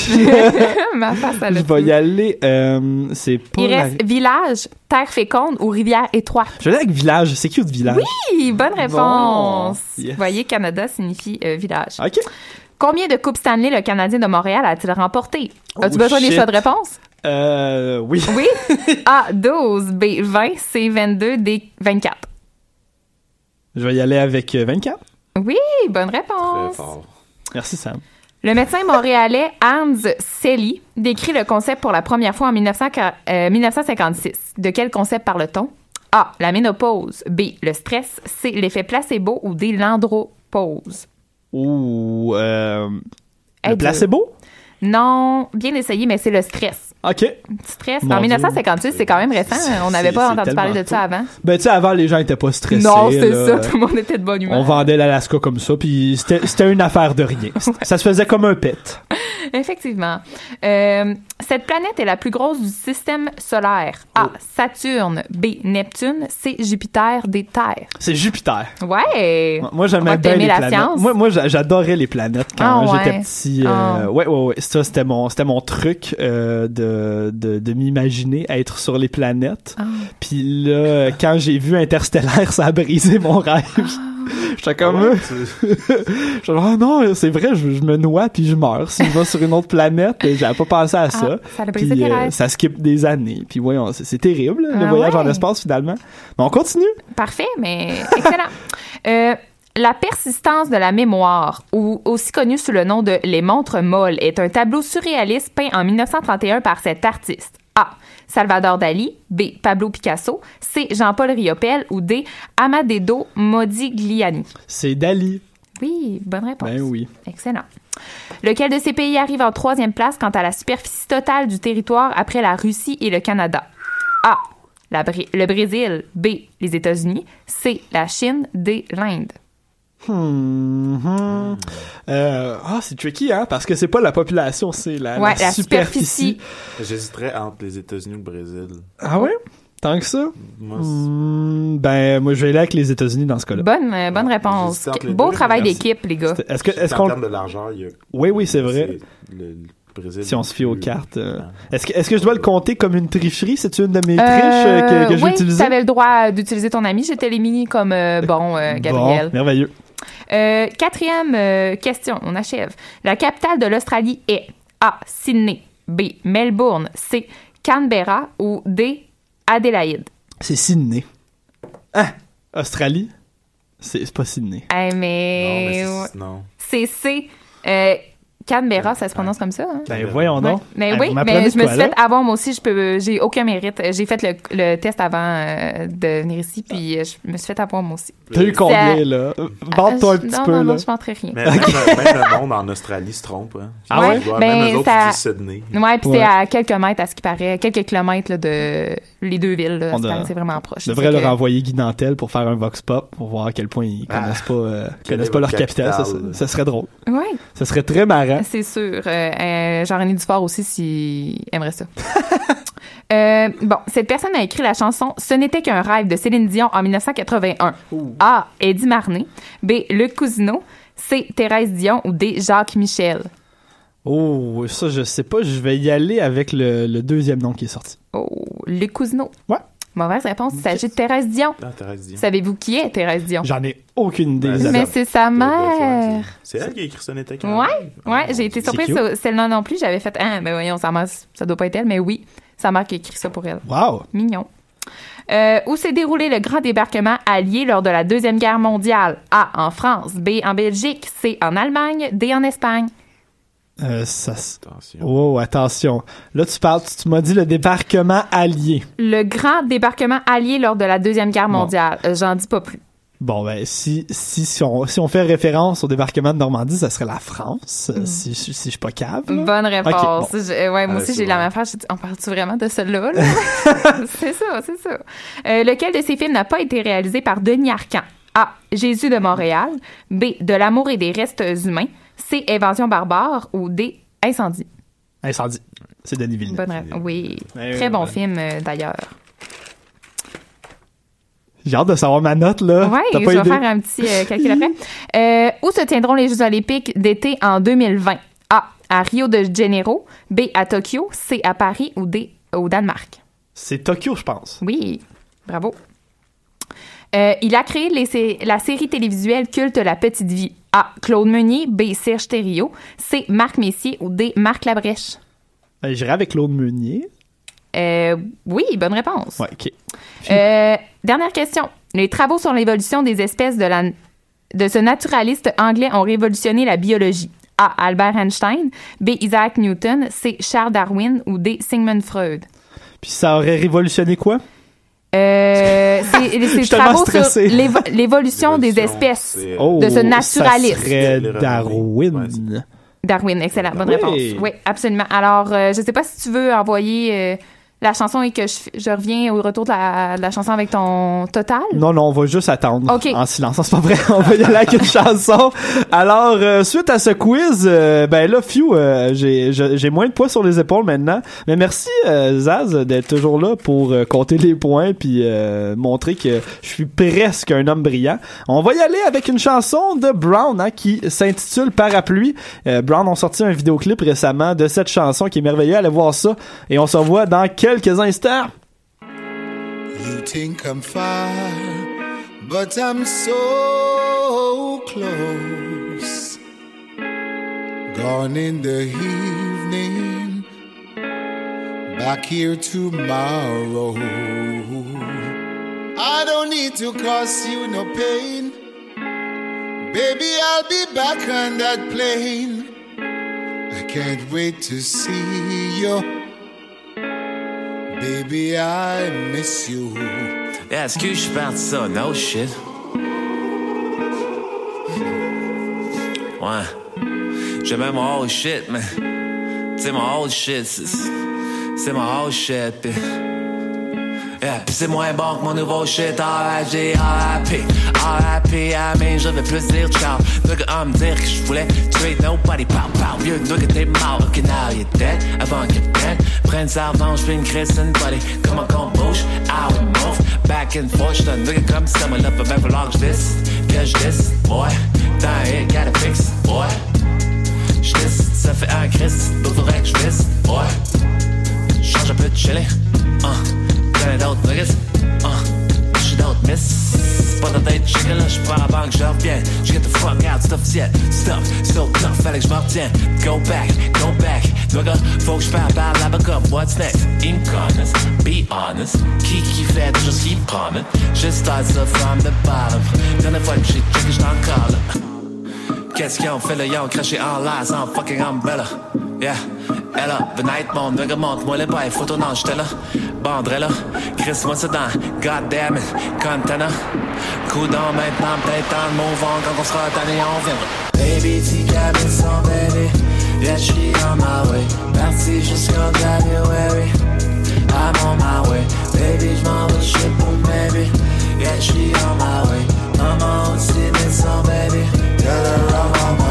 Ma face à je vais y aller, euh, c'est pas Il la- reste village, terre féconde ou rivière étroite? Je vais aller avec village. C'est cute, village. Oui, bonne réponse. Bon, yes. Vous voyez, Canada signifie village. Ok. Combien de Coupes Stanley le Canadien de Montréal a-t-il remporté? As-tu Oh, besoin des choix de réponse? Euh, oui. Oui. A, 12, B, 20, C, 22, D, 24. Je vais y aller avec euh, 24. Oui, bonne Très réponse. fort. Merci, Sam. Le médecin montréalais Hans Selly décrit le concept pour la première fois en 1900 euh, 1956. De quel concept parle-t-on? A. La ménopause. B. Le stress. C. L'effet placebo. Ou D. L'andropause. Ou, euh, le placebo? Non, bien essayé, mais c'est le stress. OK. Stress. Mon en Dieu. 1956, c'est quand même récent. On n'avait pas entendu parler de ça avant. Ben, tu sais, avant, les gens étaient pas stressés. non, c'est ça. Tout le monde était de bonne humeur. On vendait l'Alaska comme ça, puis c'était c'était une affaire de rien. Ça se faisait comme un pet. Effectivement. Euh, cette planète est la plus grosse du système solaire. A. Oh. Saturne. B. Neptune. C. Jupiter. D. Terre. C'est Jupiter. Ouais. Moi, j'aimais bien les la planètes. science. Moi, moi j'a- j'adorais les planètes quand Ah, ouais. j'étais petit. euh, Ah. Ouais, ouais, ouais. Ça, c'était mon, c'était mon truc euh, de, de, de m'imaginer être sur les planètes. Ah. Puis là, quand j'ai vu Interstellaire, ça a brisé mon rêve. J'étais comme, Ouais, euh, tu- j'étais comme, ah non, c'est vrai, je, je me noie puis je meurs. Si je vais sur une autre planète, j'avais pas pensé à ça. Ah, ça Puis tes euh, ça skip des années. Puis voyons, c'est c'est terrible, le Ah voyage en ouais. espace finalement. Mais on continue. Parfait, mais excellent. Euh, la persistance de la mémoire, ou aussi connue sous le nom de Les montres molles, est un tableau surréaliste peint en 1931 par cet artiste. Salvador Dali. B. Pablo Picasso. C. Jean-Paul Riopel. Ou D. Amadeo Modigliani. C'est Dali. Oui, bonne réponse. Ben oui. Excellent. Lequel de ces pays arrive en troisième place quant à la superficie totale du territoire après la Russie et le Canada? A. la le Brésil. B. Les États-Unis. C. La Chine. D. L'Inde. Hmm, hmm. Euh, ah, c'est tricky, hein, parce que c'est pas la population, c'est la, Ouais, la la superficie. superficie. J'hésiterais entre les États-Unis ou le Brésil. Ah ouais? Tant que ça? Moi, Hmm, ben, moi, je vais aller avec les États-Unis dans ce cas-là. Bonne, euh, bonne Ouais, réponse. Beau deux, travail d'équipe, les gars. Est-ce que, est-ce en qu'on, termes de largeur, il y a. oui, oui, c'est vrai. c'est Le, le Brésil. Si on se fie aux cartes. euh. Est-ce que, est-ce que je dois le compter comme une tricherie? C'est une de mes triches euh, que, que je vais oui, utiliser? tu avais le droit d'utiliser ton ami. J'étais éliminé comme euh, bon, euh, Gabriel. Bon, merveilleux. Euh, quatrième euh, question, on achève. La capitale de l'Australie est A. Sydney. B. Melbourne. C. Canberra. Ou D. Adélaïde? C'est Sydney. Ah! Australie? C'est pas Sydney. Eh, Non, mais mais ouais. c'est- non. c'est C. Euh, Canberra, ça se prononce comme ça. hein? Ben, voyons Ouais. donc. Mais Ah, oui, vous m'apprenez mais je me suis là? fait avoir moi aussi, je peux j'ai aucun mérite. J'ai fait le, le test avant euh, de venir ici puis euh, je me suis fait avoir moi aussi. T'as eu combien, là? Vante-toi un Ah, je- petit non, peu, non, là. non, je m'entrais rien. Mais même, même le monde en Australie se trompe. Hein. Ah ouais? Vois, Ben, même eux Sydney. Ouais, puis Ouais. c'est à quelques mètres à ce qui paraît, quelques kilomètres là, de les deux villes. Là, On a- c'est vraiment proche. Je devrais Fait leur que- envoyer Guy Nantel pour faire un vox pop pour voir à quel point ils Ah. connaissent pas, euh, connaissent pas leur votre capitale. Ça, capitale? ça serait drôle. Ouais, Ça serait très marrant. C'est sûr. Euh, euh, Jean-René Dufort aussi, s'il aimerait ça. Euh, bon, cette personne a écrit la chanson Ce n'était qu'un rêve de Céline Dion en 1981. A. Eddie Marnet. B. Luc Cousineau. C. Thérèse Dion ou D. Jacques Michel. Oh, ça, je sais pas. Je vais y aller avec le, le deuxième nom qui est sorti. Oh, Luc Cousineau. Ouais. Mauvaise réponse. Il s'agit de Thérèse Dion. Ah, Thérèse Dion. Savez-vous qui est Thérèse Dion? J'en ai aucune idée. Isabelle. Mais c'est sa mère. C'est elle qui a écrit Ce n'était qu'un Ouais, ouais, j'ai été surprise. Celle-là non plus, j'avais fait, ah, ben voyons, sa mère, ça doit pas être elle, mais oui, sa mère qui a écrit ça pour elle. Wow. Mignon. Euh, où s'est déroulé le grand débarquement allié lors de la Deuxième Guerre mondiale? A. En France. B. En Belgique. C. En Allemagne. D. En Espagne. Euh, ça, Attention. oh, attention. Là, tu parles, tu, tu m'as dit le débarquement allié. Le grand débarquement allié lors de la Deuxième Guerre Bon. mondiale. Euh, J'en dis pas plus. Bon, ben, si, si, si, on, si on fait référence au débarquement de Normandie, ça serait la France, euh, si, si, si je suis pas cave. là. Bonne réponse. Ok, bon. Je- ouais, moi Ah, aussi, j'ai la même phrase. On parle-tu vraiment de celle-là? là? c'est ça, c'est ça. Euh, lequel de ces films n'a pas été réalisé par Denis Arcand? A. Jésus de Montréal. B. De l'amour et des restes humains. C. Invasion barbare. Ou D. Incendie. Incendie. C'est Denis Villeneuve. Bonne réponse. Oui. Très bon ouais. film, euh, d'ailleurs. J'ai hâte de savoir ma note, là. T'as je vais idée? faire un petit euh, calcul après. Euh, où se tiendront les Jeux olympiques d'été en 2020? A. À Rio de Janeiro. B. À Tokyo. C. À Paris. Ou D. Au Danemark? C'est Tokyo, je pense. Oui, bravo. Euh, il a créé les la série télévisuelle culte La Petite Vie. A. Claude Meunier. B. Serge Thériault. C. Marc Messier. Ou D. Marc Labrèche. Ben, J'irai avec Claude Meunier. Euh, oui, bonne réponse. Ouais, OK. Euh, dernière question. Les travaux sur l'évolution des espèces de, la, de ce naturaliste anglais ont révolutionné la biologie. A. Albert Einstein. B. Isaac Newton. C. Charles Darwin. Ou D. Sigmund Freud? Puis ça aurait révolutionné quoi? Euh, c'est travaux sur l'évolution des espèces. Oh, De ce naturaliste. Ça serait Le Darwin. Darwin, excellent, bonne Oui. réponse. Oui, absolument. Alors, euh, je sais pas si tu veux envoyer euh, la chanson et que je, je reviens au retour de la, de la chanson avec ton total? Non, non, on va juste attendre OK. en silence. C'est pas vrai, on va y aller avec une chanson. Alors, euh, suite à ce quiz, euh, ben là, Fiu, euh, j'ai moins de poids sur les épaules maintenant. Mais merci, euh, Zaz, d'être toujours là pour compter les points puis montrer que je suis presque un homme brillant. On va y aller avec une chanson de Brown hein, qui s'intitule Parapluie. Brown ont sorti un vidéoclip récemment de cette chanson qui est merveilleux. Allez voir ça. Et on se revoit dans quelques instants. You think I'm far, but I'm so close. Gone in the evening, back here tomorrow. I don't need to cause you no pain. Baby, I'll be back on that plane. I can't wait to see you. Baby, I miss you. Yeah, excuse, je suis parti. No shit. Ouais. J'aimais mon old shit, mais. Tu mon old shit, c'est. C'est mon old shit, pis. Yeah, pis c'est moins bon que mon nouveau shit. R.I.G. R.I.P. R.I.P. I mean, je vais plus dire ciao. Nigga, à me dire que je voulais tuer nobody. Pow, pow, vieux nigga, t'es mort. Ok, now you're dead. Avant que dead. Prenne sa revanche, puis une crise, une body. Comment qu'on bouge? How we move. Back and forth, j'suis un nigga comme ça. Mais là, peut bien falloir que je dis. Que je dis, boy. Dans it, gotta fix, boy. Je dis, ça fait un Christ. Faudrait que je dise, boy. Change un peu de chili. Uh, plein d'autres niggas. Uh, j'suis d'autres. Pas dans tête j'prends la banque, je reviens. The fuck out, stuff yet. So fallait que retienne. Go back, go back. Nigga, faut que j'parle par là comme what's next? Honest, be honest. Qui qui fait toujours ce qu'il promet? Just start so from the bottom. Dernière fois que j'ai checké, j'étais encore. Qu'est-ce qu'ils ont fait là? Ils ont craché en l'air sans fucking umbrella. Yeah, Ella, the night, mon nigga, montre-moi les bails, photo, non, j'étais là. Bandrella, crisse-moi ça dans, god damn it, container. D'en maintenant, peut-être move on, quand on sera tanné, on viendra. Baby, t'y cabines sans baby, yeah, j'suis on my way. Parti jusqu'en January, I'm on my way. Baby, j'm'en vais shit pour maybe, yeah, j'suis on my way. Maman aussi, mais sans baby, her I'm on my way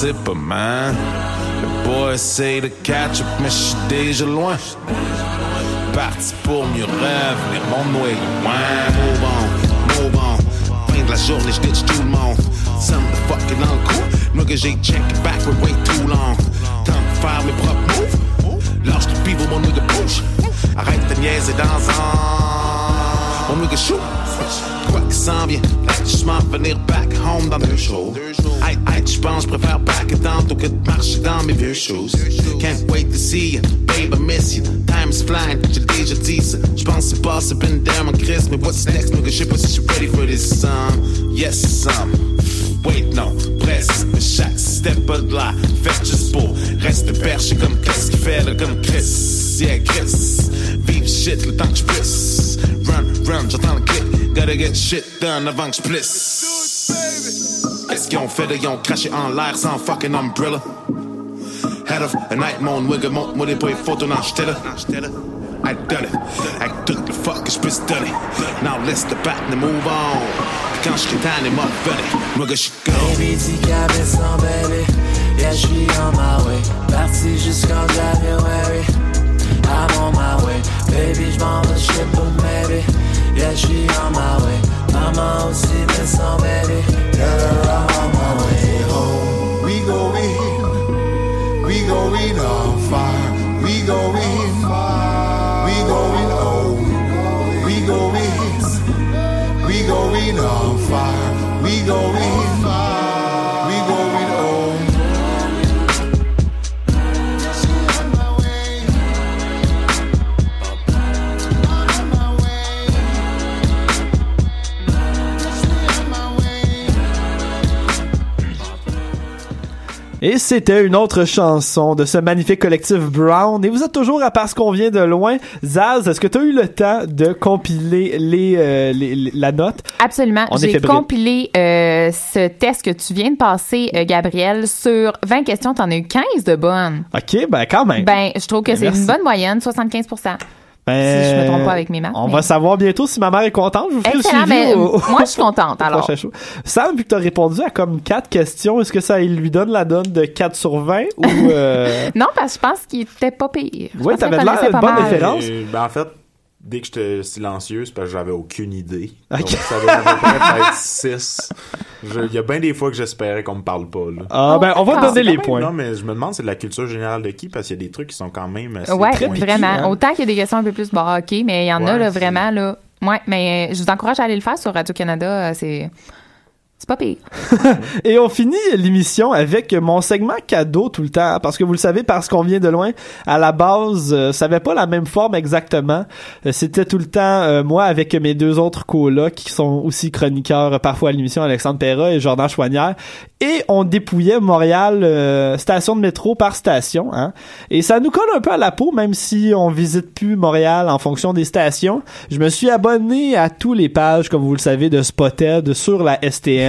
Je sais pas, man. Le boy essaye de catch up, mais je suis déjà loin. Parti pour mieux revenir, mon noyau loin. Move on, move on. Fin de la journée, je ditch tout le monde. Some the fucking dans le coup. Nigga, j'ai check back with way too long. Temps de faire mes propres moves. Lâche le pivot, mon nigga push. Arrête de niaiser dans un. Mon nigga shoot. Quoi que s'en vient, laisse doucement venir back home dans deux jours. Aïe, aïe, j'pense, j'préfère back it down que de marcher dans mes vieux shoes. Can't wait to see you, babe, I miss you. Time's flying, j'ai déjà dit ça. J'pense c'est pas, c'est been down mon Chris, mais what's next, nigga? J'sais pas si j'suis ready for this, um, yes, um. Wait, non, presque, mais chaque step pas de là. Fais juste beau, reste perché comme qu'est-ce qu'il fait là, comme Chris, yeah, Chris. Vive shit le temps que j'puisse. Run, run, j'entends le clic. Gotta get shit done avant que j'plisse. Qu'est-ce qu'ils ont fait? Ils ont craché en l'air sans fucking umbrella? Head of a night, mon wigger, montre-moi des points photos dans j't'ai là. I done it. I took the fuck, je puisse donner. Now let's the back and move on. Quand j'suis tanné, m'a funny. Nigga, j'suis gone. Baby, tu cabesson, baby. Yeah, j'suis on my way. Parti jusqu'en January. I'm on my way. Baby, j'm'en vais ship maybe. Yeah, she on my way. Maman aussi me sent, baby. Her I'm on my way Et c'était une autre chanson de ce magnifique collectif Brown. Et vous êtes toujours à parce qu'on vient de loin. Zaz, est-ce que tu as eu le temps de compiler les, euh, les- les- la note? Absolument. J'ai compilé euh, ce test que tu viens de passer, euh, Gabriel, sur 20 questions. T'en as eu 15 de bonnes. OK, ben quand même. Ben, je trouve que Ben, c'est une bonne moyenne, 75 Ben, si je me trompe pas avec mes maths, On mais- va savoir bientôt si ma mère est contente. Je vous le suivi ben, au- moi, je suis contente, alors. Sam, vu que tu as répondu à comme 4 questions, est-ce que ça lui donne la donne de 4 sur 20 ou... euh, Non, parce que je pense qu'il était pas pire. Qu'il t'avais l'air pas bonne mal. référence. Ben, en fait, dès que j'étais silencieux, c'est parce que j'avais aucune idée. Ok. Donc, ça doit à peu près être 6. Il y a bien des fois que j'espérais qu'on me parle pas, là. Ah, ben, on va Ah, donner C'est les même- points. Non, mais je me demande, c'est de la culture générale de qui? Parce qu'il y a des trucs qui sont quand même assez Ouais, pointus. vraiment. hein. Autant qu'il y a des questions un peu plus bah, ok, mais il y en a là vraiment là. Ouais, mais euh, je vous encourage à aller le faire sur Radio Canada. euh, C'est c'est pas pire. Et on finit l'émission avec mon segment cadeau tout le temps, parce que vous le savez, parce qu'on vient de loin, à la base, euh, ça avait pas la même forme exactement. Euh, C'était tout le temps euh, moi avec mes deux autres colocs qui sont aussi chroniqueurs parfois à l'émission, Alexandre Perra et Jordan Chouanière, et on dépouillait Montréal station de métro par station. Hein? Et ça nous colle un peu à la peau, même si on visite plus Montréal en fonction des stations. Je me suis abonné à tous les pages, comme vous le savez, de Spotted sur la STM,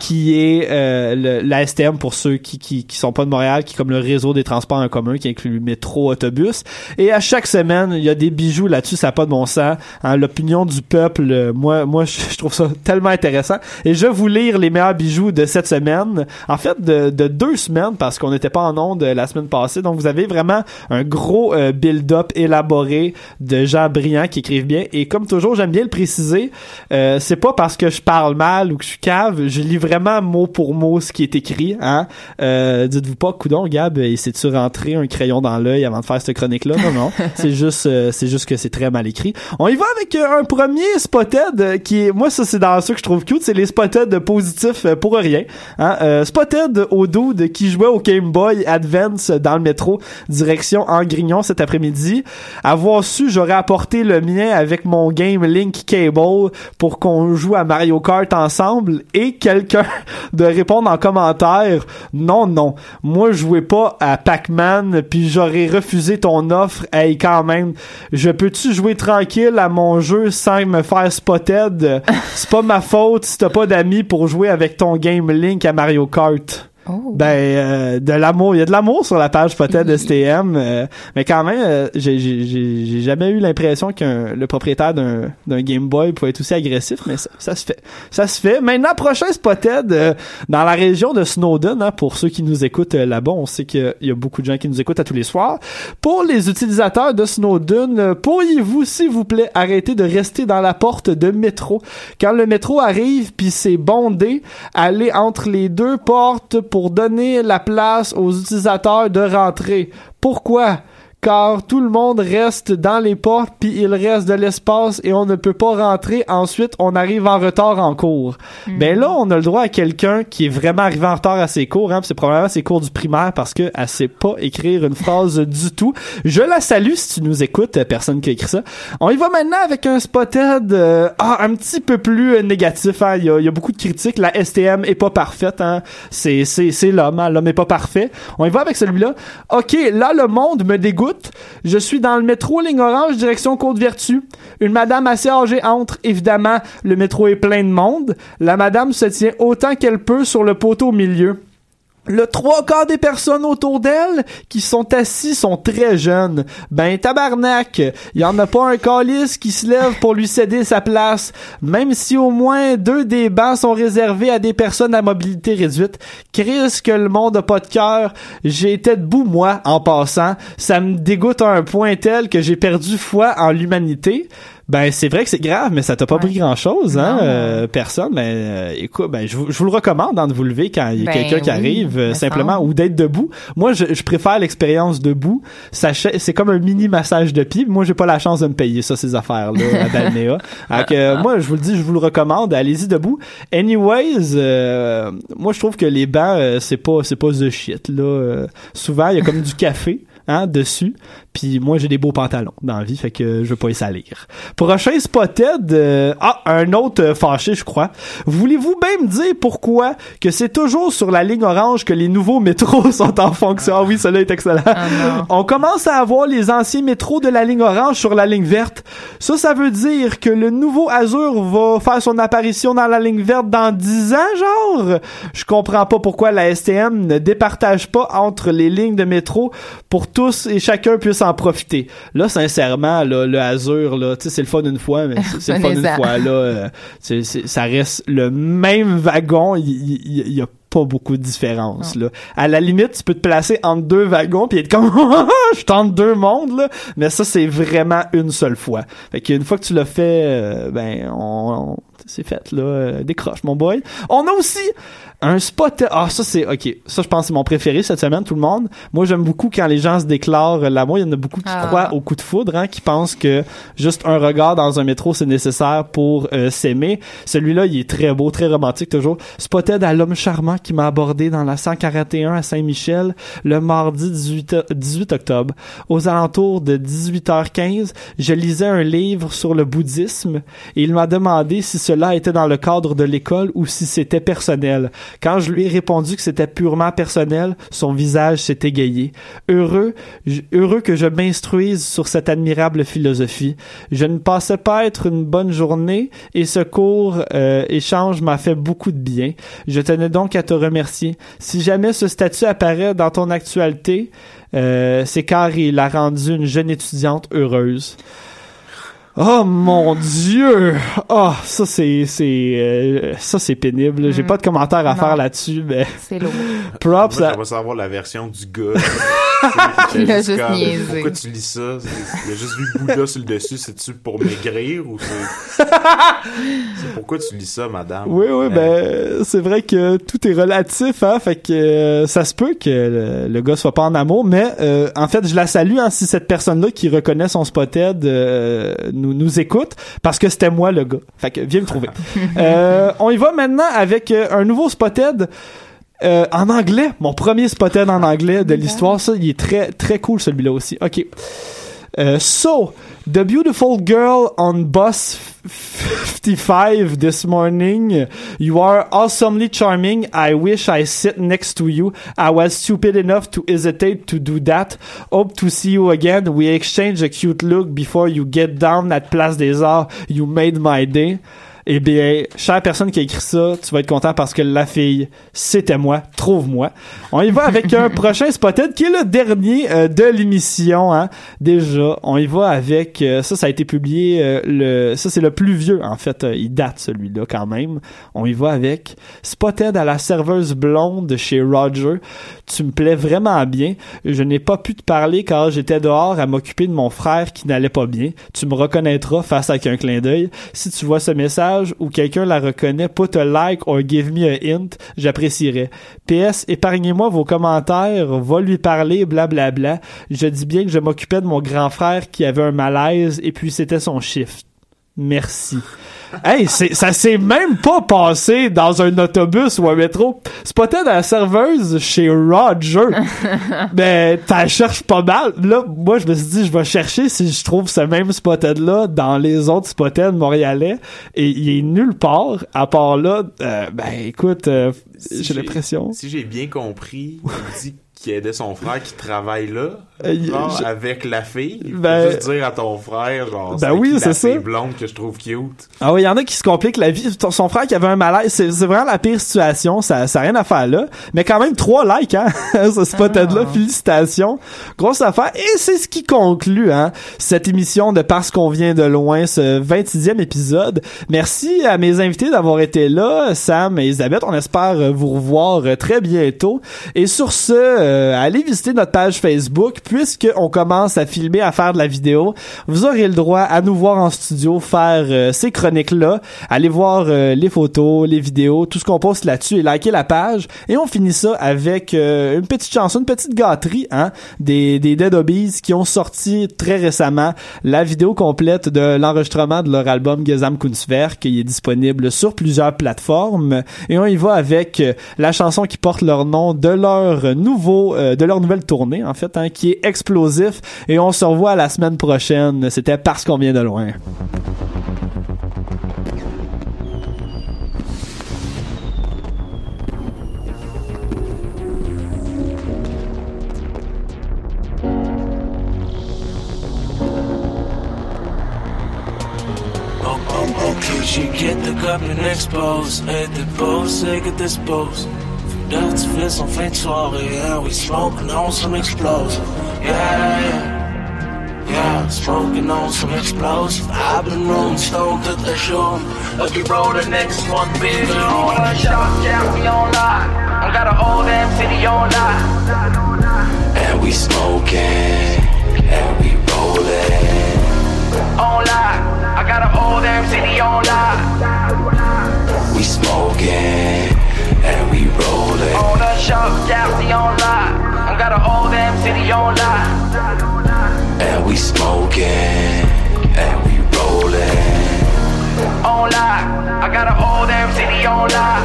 qui est euh, la STM pour ceux qui, qui qui sont pas de Montréal, qui comme le réseau des transports en commun, qui inclut métro, autobus. Et à chaque semaine, il y a des bijoux là-dessus, ça n'a pas de bon sens. Hein, L'opinion du peuple, euh, moi, moi, je, trouve ça tellement intéressant. Et je vais vous lire les meilleurs bijoux de cette semaine. En fait, de, de deux semaines, parce qu'on n'était pas en onde euh, la semaine passée. Donc, vous avez vraiment un gros build-up élaboré de gens brillants qui écrivent bien. Et comme toujours, j'aime bien le préciser, euh, c'est pas parce que je parle mal ou que je suis je lis vraiment mot pour mot ce qui est écrit. Hein? Euh, Dites-vous pas, coudon, Gab, il s'est-tu rentré un crayon dans l'œil avant de faire cette chronique-là? Non, non. c'est juste, euh, c'est juste que c'est très mal écrit. On y va avec euh, un premier spotted euh, qui est, moi, ça, c'est dans ceux que je trouve cute, c'est les spotted positifs euh, pour rien. Hein? Euh, spotted au dude qui jouait au Game Boy Advance dans le métro, direction Angrignon cet après-midi. Avoir su, j'aurais apporté le mien avec mon Game Link Cable pour qu'on joue à Mario Kart ensemble et quelqu'un de répondre en commentaire non non. Moi je jouais pas à Pac-Man puis j'aurais refusé ton offre. Hey quand même. Je peux-tu jouer tranquille à mon jeu sans me faire spotted? C'est pas ma faute si t'as pas d'amis pour jouer avec ton Game Link à Mario Kart Oh. Ben, euh, de l'amour. Il y a de l'amour sur la page peut-être de STM, euh, mais quand même, euh, j'ai- jamais eu l'impression qu'un le propriétaire d'un d'un Game Boy pouvait être aussi agressif, mais ça, ça se fait. Ça se fait. Maintenant, prochain Spotted, euh, dans la région de Snowden, hein, pour ceux qui nous écoutent euh, là-bas, on sait qu'il y a beaucoup de gens qui nous écoutent à tous les soirs. Pour les utilisateurs de Snowden, euh, pourriez-vous, s'il vous plaît, arrêter de rester dans la porte de métro? Quand le métro arrive puis c'est bondé, aller entre les deux portes pour donner la place aux utilisateurs de rentrer. Pourquoi? Car tout le monde reste dans les portes puis il reste de l'espace et on ne peut pas rentrer. Ensuite, on arrive en retard en cours. Ben là, on a le droit à quelqu'un qui est vraiment arrivé en retard à ses cours. Hein, c'est probablement ses cours du primaire parce que elle sait pas écrire une phrase du tout. Je la salue si tu nous écoutes, personne qui a écrit ça. On y va maintenant avec un spotted euh, ah, un petit peu plus négatif. Hein. Il, y a, il y a beaucoup de critiques. La STM est pas parfaite. Hein. C'est, c'est, c'est l'homme. Hein. L'homme est pas parfait. On y va avec celui-là. OK, là, le monde me dégoûte. Je suis dans le métro ligne orange direction Côte-Vertu. Une madame assez âgée entre. Évidemment, le métro est plein de monde. La madame se tient autant qu'elle peut sur le poteau au milieu. Le trois quarts des personnes autour d'elle qui sont assis sont très jeunes. Ben tabarnak, il y en a pas un calice qui se lève pour lui céder sa place, même si au moins deux des bancs sont réservés à des personnes à mobilité réduite. Chris que le monde a pas de cœur. J'ai été debout moi en passant, ça me dégoûte à un point tel que j'ai perdu foi en l'humanité. Ben c'est vrai que c'est grave, mais ça t'a pas pris grand chose, hein, euh, personne. Ben euh, écoute, ben je vous, je vous le recommande hein, de vous lever quand il y a Ben quelqu'un qui arrive, euh, me simplement ou d'être debout. Moi, je, je préfère l'expérience debout. C'est comme un mini massage de pied. Moi, j'ai pas la chance de me payer ça ces affaires là à Balnéa. Donc euh, moi, je vous le dis, je vous le recommande. Allez-y debout. Anyways, euh, moi je trouve que les bancs euh, c'est pas c'est pas the shit là. Euh, souvent, il y a comme du café. Hein, dessus. Puis moi, j'ai des beaux pantalons dans la vie, fait que je veux pas y salir. Prochain spotted, euh, ah, un autre euh, fâché, je crois. Voulez-vous bien me dire pourquoi que c'est toujours sur la ligne orange que les nouveaux métros sont en fonction? Ah oui, cela est excellent. On commence à avoir les anciens métros de la ligne orange sur la ligne verte. Ça, ça veut dire que le nouveau Azur va faire son apparition dans la ligne verte dans 10 ans, genre? Je comprends pas pourquoi la STM ne départage pas entre les lignes de métro pour tous et chacun puisse en profiter. Là, sincèrement, là, le Azur, là, c'est le fun une fois, mais c'est- c'est le fun une fois, là. euh, ça reste le même wagon. Il y, a pas beaucoup de différence, là. À la limite, tu peux te placer entre deux wagons puis être comme, je tente deux mondes, là. Mais ça, c'est vraiment une seule fois. Fait qu'une fois que tu l'as fait, euh, ben, on, on- c'est fait, là. Euh, décroche, mon boy. On a aussi un spot. Ah, ça, c'est, ok. Ça, je pense, c'est mon préféré cette semaine, tout le monde. Moi, j'aime beaucoup quand les gens se déclarent l'amour. Il y en a beaucoup qui Ah. croient au coup de foudre, hein, qui pensent que juste un regard dans un métro, c'est nécessaire pour euh, s'aimer. Celui-là, il est très beau, très romantique toujours. Spotted à l'homme charmant qui m'a abordé dans la 141 à Saint-Michel le mardi 18, o- 18 octobre. Aux alentours de 18h15, je lisais un livre sur le bouddhisme et il m'a demandé si cela était dans le cadre de l'école ou si c'était personnel. Quand je lui ai répondu que c'était purement personnel, son visage s'est égayé. Heureux, heureux que je m'instruise sur cette admirable philosophie. Je ne pensais pas être une bonne journée et ce court euh, échange m'a fait beaucoup de bien. Je tenais donc à te remercier. Si jamais ce statut apparaît dans ton actualité, euh, c'est car il a rendu une jeune étudiante heureuse. Oh mon dieu! Oh, ça c'est c'est euh, ça c'est pénible. J'ai Mm. pas de commentaire à Non. faire là-dessus, mais C'est lourd. props Moi, à- j'aimerais savoir la version du gars. Il Il a juste niaisé. Pourquoi tu lis ça? Il a juste vu Bouddha sur le dessus. C'est-tu pour maigrir ou c'est... c'est pourquoi tu lis ça, madame? Oui, oui, ben c'est vrai que tout est relatif, hein, fait que euh, ça se peut que le, le gars soit pas en amour, mais euh, en fait, je la salue hein, si cette personne-là qui reconnaît son spotted euh, nous nous écoute, parce que c'était moi le gars. Fait que viens me trouver. Euh, on y va maintenant avec euh, un nouveau spotted. euh, en anglais, mon premier spotted en anglais de l'histoire, ça, il est très très cool celui-là aussi. Ok. Uh, so, the beautiful girl on bus 55 this morning, you are awesomely charming. I wish I sit next to you. I was stupid enough to hesitate to do that. Hope to see you again. We exchange a cute look before you get down at Place des Arts. You made my day. Eh bien, chère personne qui a écrit ça, tu vas être content parce que la fille, c'était moi. Trouve-moi. On y va avec un prochain Spotted qui est le dernier euh, de l'émission. Hein. Déjà, on y va avec... euh, ça, ça a été publié... euh, le Ça, c'est le plus vieux, en fait. Il date, celui-là, quand même. On y va avec Spotted à la serveuse blonde chez Roger. Tu me plais vraiment bien. Je n'ai pas pu te parler car j'étais dehors à m'occuper de mon frère qui n'allait pas bien. Tu me reconnaîtras face avec un clin d'œil. Si tu vois ce message ou quelqu'un la reconnaît, put a like or give me a hint, j'apprécierais. PS, épargnez-moi vos commentaires, va lui parler, blablabla. Je dis bien que je m'occupais de mon grand frère qui avait un malaise et puis c'était son shift. Merci. Hey, c'est, ça s'est même pas passé dans un autobus ou un métro. Spotted à la serveuse chez Roger. ben, t'as cherches pas mal. Là, moi, je me suis dit, je vais chercher si je trouve ce même Spotted-là dans les autres Spotted montréalais. Et il est nulle part, à part là. euh, ben, écoute, euh, Si j'ai l'impression. Si j'ai bien compris, il dit qu'il aidait son frère qui travaille là, Euh, je- avec la fille. Il Ben- juste dire à ton frère, genre, Ben c'est oui, c'est la ça. fille blonde que je trouve cute. Ah oui, il y en a qui se compliquent la vie. Son frère qui avait un malaise, c'est vraiment la pire situation. Ça, ça a rien à faire là. Mais quand même, trois likes, hein. ce spotted-là. Félicitations. Grosse affaire. Et c'est ce qui conclut, hein, cette émission de Parce qu'on vient de loin, ce 26e épisode. Merci à mes invités d'avoir été là, Sam et Elisabeth. On espère vous revoir euh, très bientôt. Et sur ce, euh, allez visiter notre page Facebook, puisque on commence à filmer, à faire de la vidéo. Vous aurez le droit à nous voir en studio faire euh, ces chroniques-là. Allez voir euh, les photos, les vidéos, tout ce qu'on poste là-dessus et likez la page. Et on finit ça avec euh, une petite chanson, une petite gâterie, hein, des, des Dead Obies qui ont sorti très récemment la vidéo complète de l'enregistrement de leur album Gesam Kunstwerk qui est disponible sur plusieurs plateformes. Et on y va avec la chanson qui porte leur nom de leur nouveau, de leur nouvelle tournée, en fait, hein, qui est explosif. Et on se revoit la semaine prochaine. C'était parce qu'on vient de loin. Oh, oh. Et c'est en fin de soirée. Yeah, we smoking on some explosive. Yeah, yeah. Yeah, smoking on some explosive. I've been rolling stone to the show. If we roll the next one, baby. On a shot, yeah, we on lock. I got a whole damn city on lock. And we smoking. And we rolling. On lock. I got a whole damn city on lock. We smoking. And we rolling. On a shot, yeah, we on lock. I got a whole damn city on lock. And we smoking, and we rolling. On lock, I got a whole damn city on lock.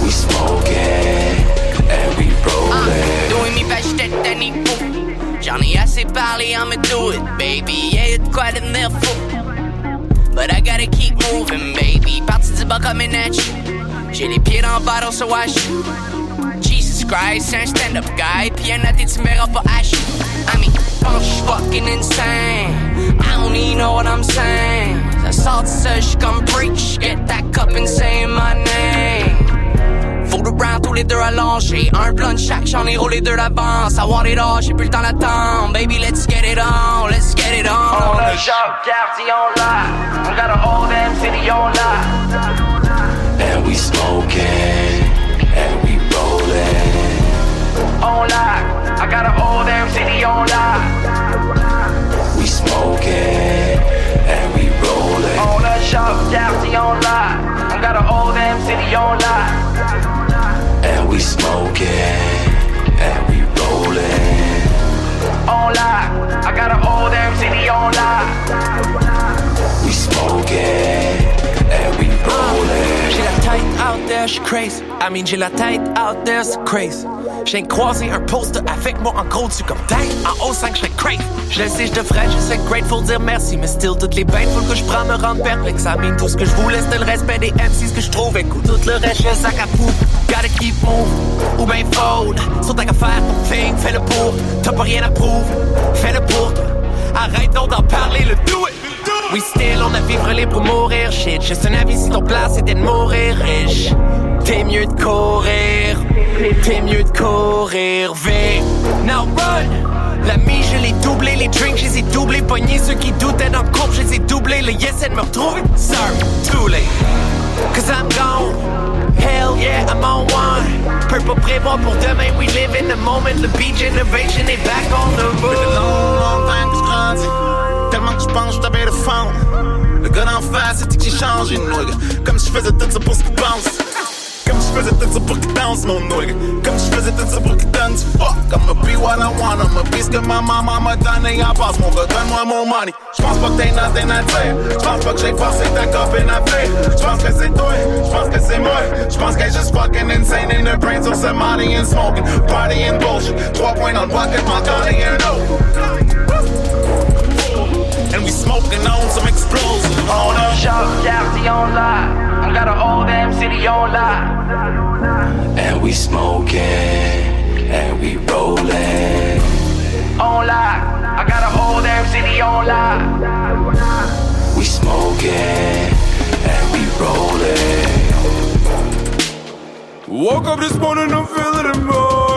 We smoking, and we rolling. Doing me best tête any fool. J'en ai assez parlé, I'ma do it, baby. Yeah, y'a de quoi de venir fou. But I gotta keep moving, baby. Parti du bas comme une edge. J'ai les pieds dans le bottle, so I shoot. Jesus Christ, c'est un stand-up guy. Pis athée, tu me verras pas hash. I mean, pense fucking insane. I don't even know what I'm saying. Ça sort de ça, j'suis comme preach. Get that cup and say my name. Faut le round tous les deux allongés. Un blunt chaque, j'en ai roulé deux d'avance. I want it all, j'ai plus le temps d'attendre. Baby, let's get it on, let's get it on. On a shot, Gardy on lock. I got a whole damn city on lock. We smoking, and we rolling. On lock, I got a whole damn city on lock. We smoking, and we rolling. On a shot, Gardy on lock. I got a whole damn city on lock. And we smoking, and we rolling. On lock, I got a whole damn city on lock. We smoking, and we rolling. J'ai la tête out there, j'suis crazy. I mean, j'ai la tête out there, c'est crazy. J'ai croisé un poster avec moi en gros dessus comme tête en haut 5 j'serais crazy. Je le sais, je devrais, je sais grateful dire merci, mais still toutes les bêtes faut que je me rendre perplexe. I mean, tout ce que je voulais c'était le respect des MCs que je trouve. Écoute, tout le reste, je sac à pouf. Gotta keep move, ou ben fold. Sur ta faire ton thing, fais-le pour. T'as pas rien à prouver, fais-le pour toi. Arrête donc d'en parler, le do it. We on a vivre libre ou mourir, shit. Juste un avis si ton place c'était de mourir riche. T'es mieux de courir, t'es mieux de courir vite. Now run! L'ami, je l'ai doublé, les drinks, je les ai doublés. Ceux qui doutaient dans le couple, je les ai doublés. Le yes, elle me retrouve. Sorry, too late. Cause I'm gone. Hell yeah, I'm on one. Pas prévoir pour demain, we live in the moment. Le beat generation est back on the a long, road. long time que je grandis. Tellement que je pense que j'avais de fond. Le gars d'en face, c'était que j'ai changé, nigga. Comme je faisais tout ça pour ce qu'il pense. Comme je faisais tout ça pour qu'il danse, mon nigga. Comme je faisais tout ça pour qu'il du fuck. I'ma be what I want, I'ma be ce que ma maman m'a donné en passe. Mon gars, donne-moi mon money. J'pense pas que t'aies nothing à dire. J'pense pas que j'ai forcé ta copine à faire. J'pense que c'est toi, j'pense que c'est moi. J'pense qu'elle est juste fucking insane in the brain sur ce money and smoking. Party and bullshit. Trois points dans le pocket, m'en donner un autre. And we smoking on some explosions. Hold up. Shop, Jazzy on live. I got a whole damn city on live. And we smoking, and we rolling. On live. I got a whole damn city on live. We smoking, and we rolling. Woke up this morning, I'm feeling immortal. Spark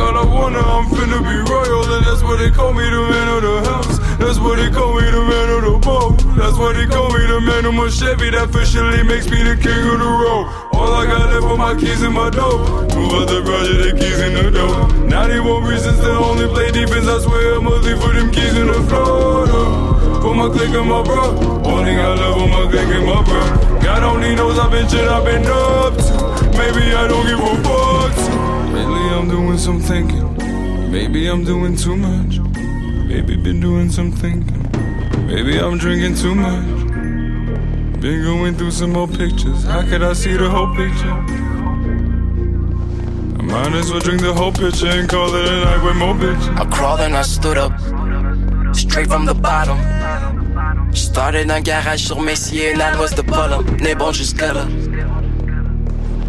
I wanna, I'm finna be royal. And that's what they call me, the man of the house. That's what they call me, the man of the boat. That's what they call me, the man of my Chevy. That officially makes me the king of the road. All I got left are my keys in my dough. Move out the garage, the keys in the door. 91 reasons to only play defense. I swear I'm leave for them keys in the floor. For my click and my bro. Only got love for my click and my bro. God only knows I've been shit I've been up to. Maybe I don't give a doing some thinking. Maybe I'm doing too much. Maybe been doing some thinking. Maybe I'm drinking too much. Been going through some more pictures. How could I see the whole picture? I might as well drink the whole picture and call it a night with more bitches. I crawled and I stood up, straight from the bottom. Started un garage sur Messier that was the bottom. N'est bon jusqu'à là.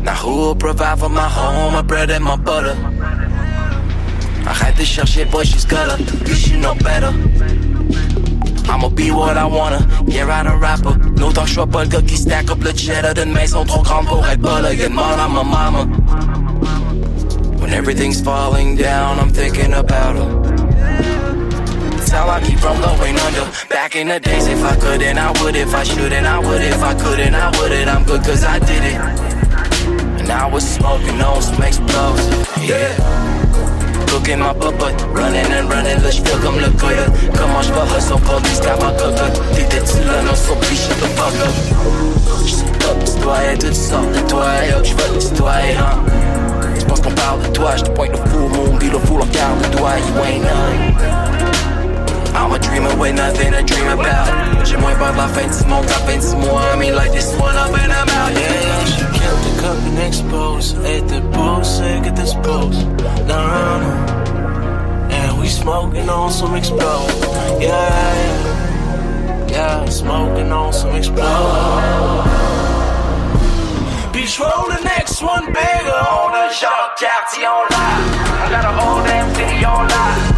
Now who will provide for my home, my bread and my butter? Arrête de chercher, boy, jusqu'à là. You should know better. I'ma be what I wanna, yeah, I'm a rapper. L'autant que je sois pas le gars qui stack up le cheddar d'une maison trop grande pour être bas là. Get mal à ma mama. When everything's falling down, I'm thinking about her. How I keep from going under. Back in the days, if I could, then I would. If I should, and I would. If I couldn't, I wouldn't. I'm good cause I did it. And I was smoking on some explosive. Yeah. Cooking my butt, running and running, là j'fais comme le coyote. Comment j'vais hustle police car ma cocotte. T'étais-tu là, non, so please shut the fuck up. J'suis top, tu dois être toutes sortes de toi, yo, j'veux le tutoyer, hein. Tu penses qu'on parle de toi, j'te pointe le full moon, puis le full on garde le doigt, you ain't nothing. I'm a dreamer with nothing to dream about. J'ai moins peur de la fin du monde, la fin du mois. I mean, like this one up and I'm out, yeah. Killed the cup and exposed. Ate the bullshit, get this post. Run And we smoking on some explode. Yeah, yeah. Yeah, smoking on some explode. Bitch, roll the next one bigger on the Jacques Cartier on live. I got a whole damn city on live.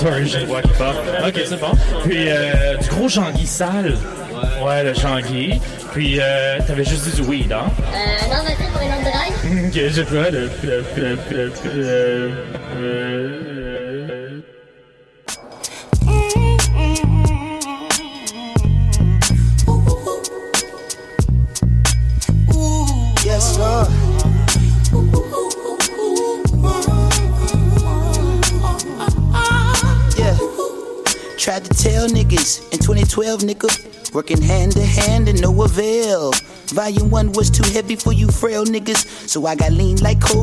Sorry, voix qui part. Ok, c'est bon. Puis, euh, du gros Jean-Guy sale. Ouais, le Jean-Guy. Puis, euh, t'avais juste dit du weed, hein? Euh, non, vas-y pour une autre drive. Ok, j'ai pas le... le- le- le- le- 12, nigga. Working hand to hand and no avail. Volume 1 was too heavy for you frail niggas, so I got lean like cold.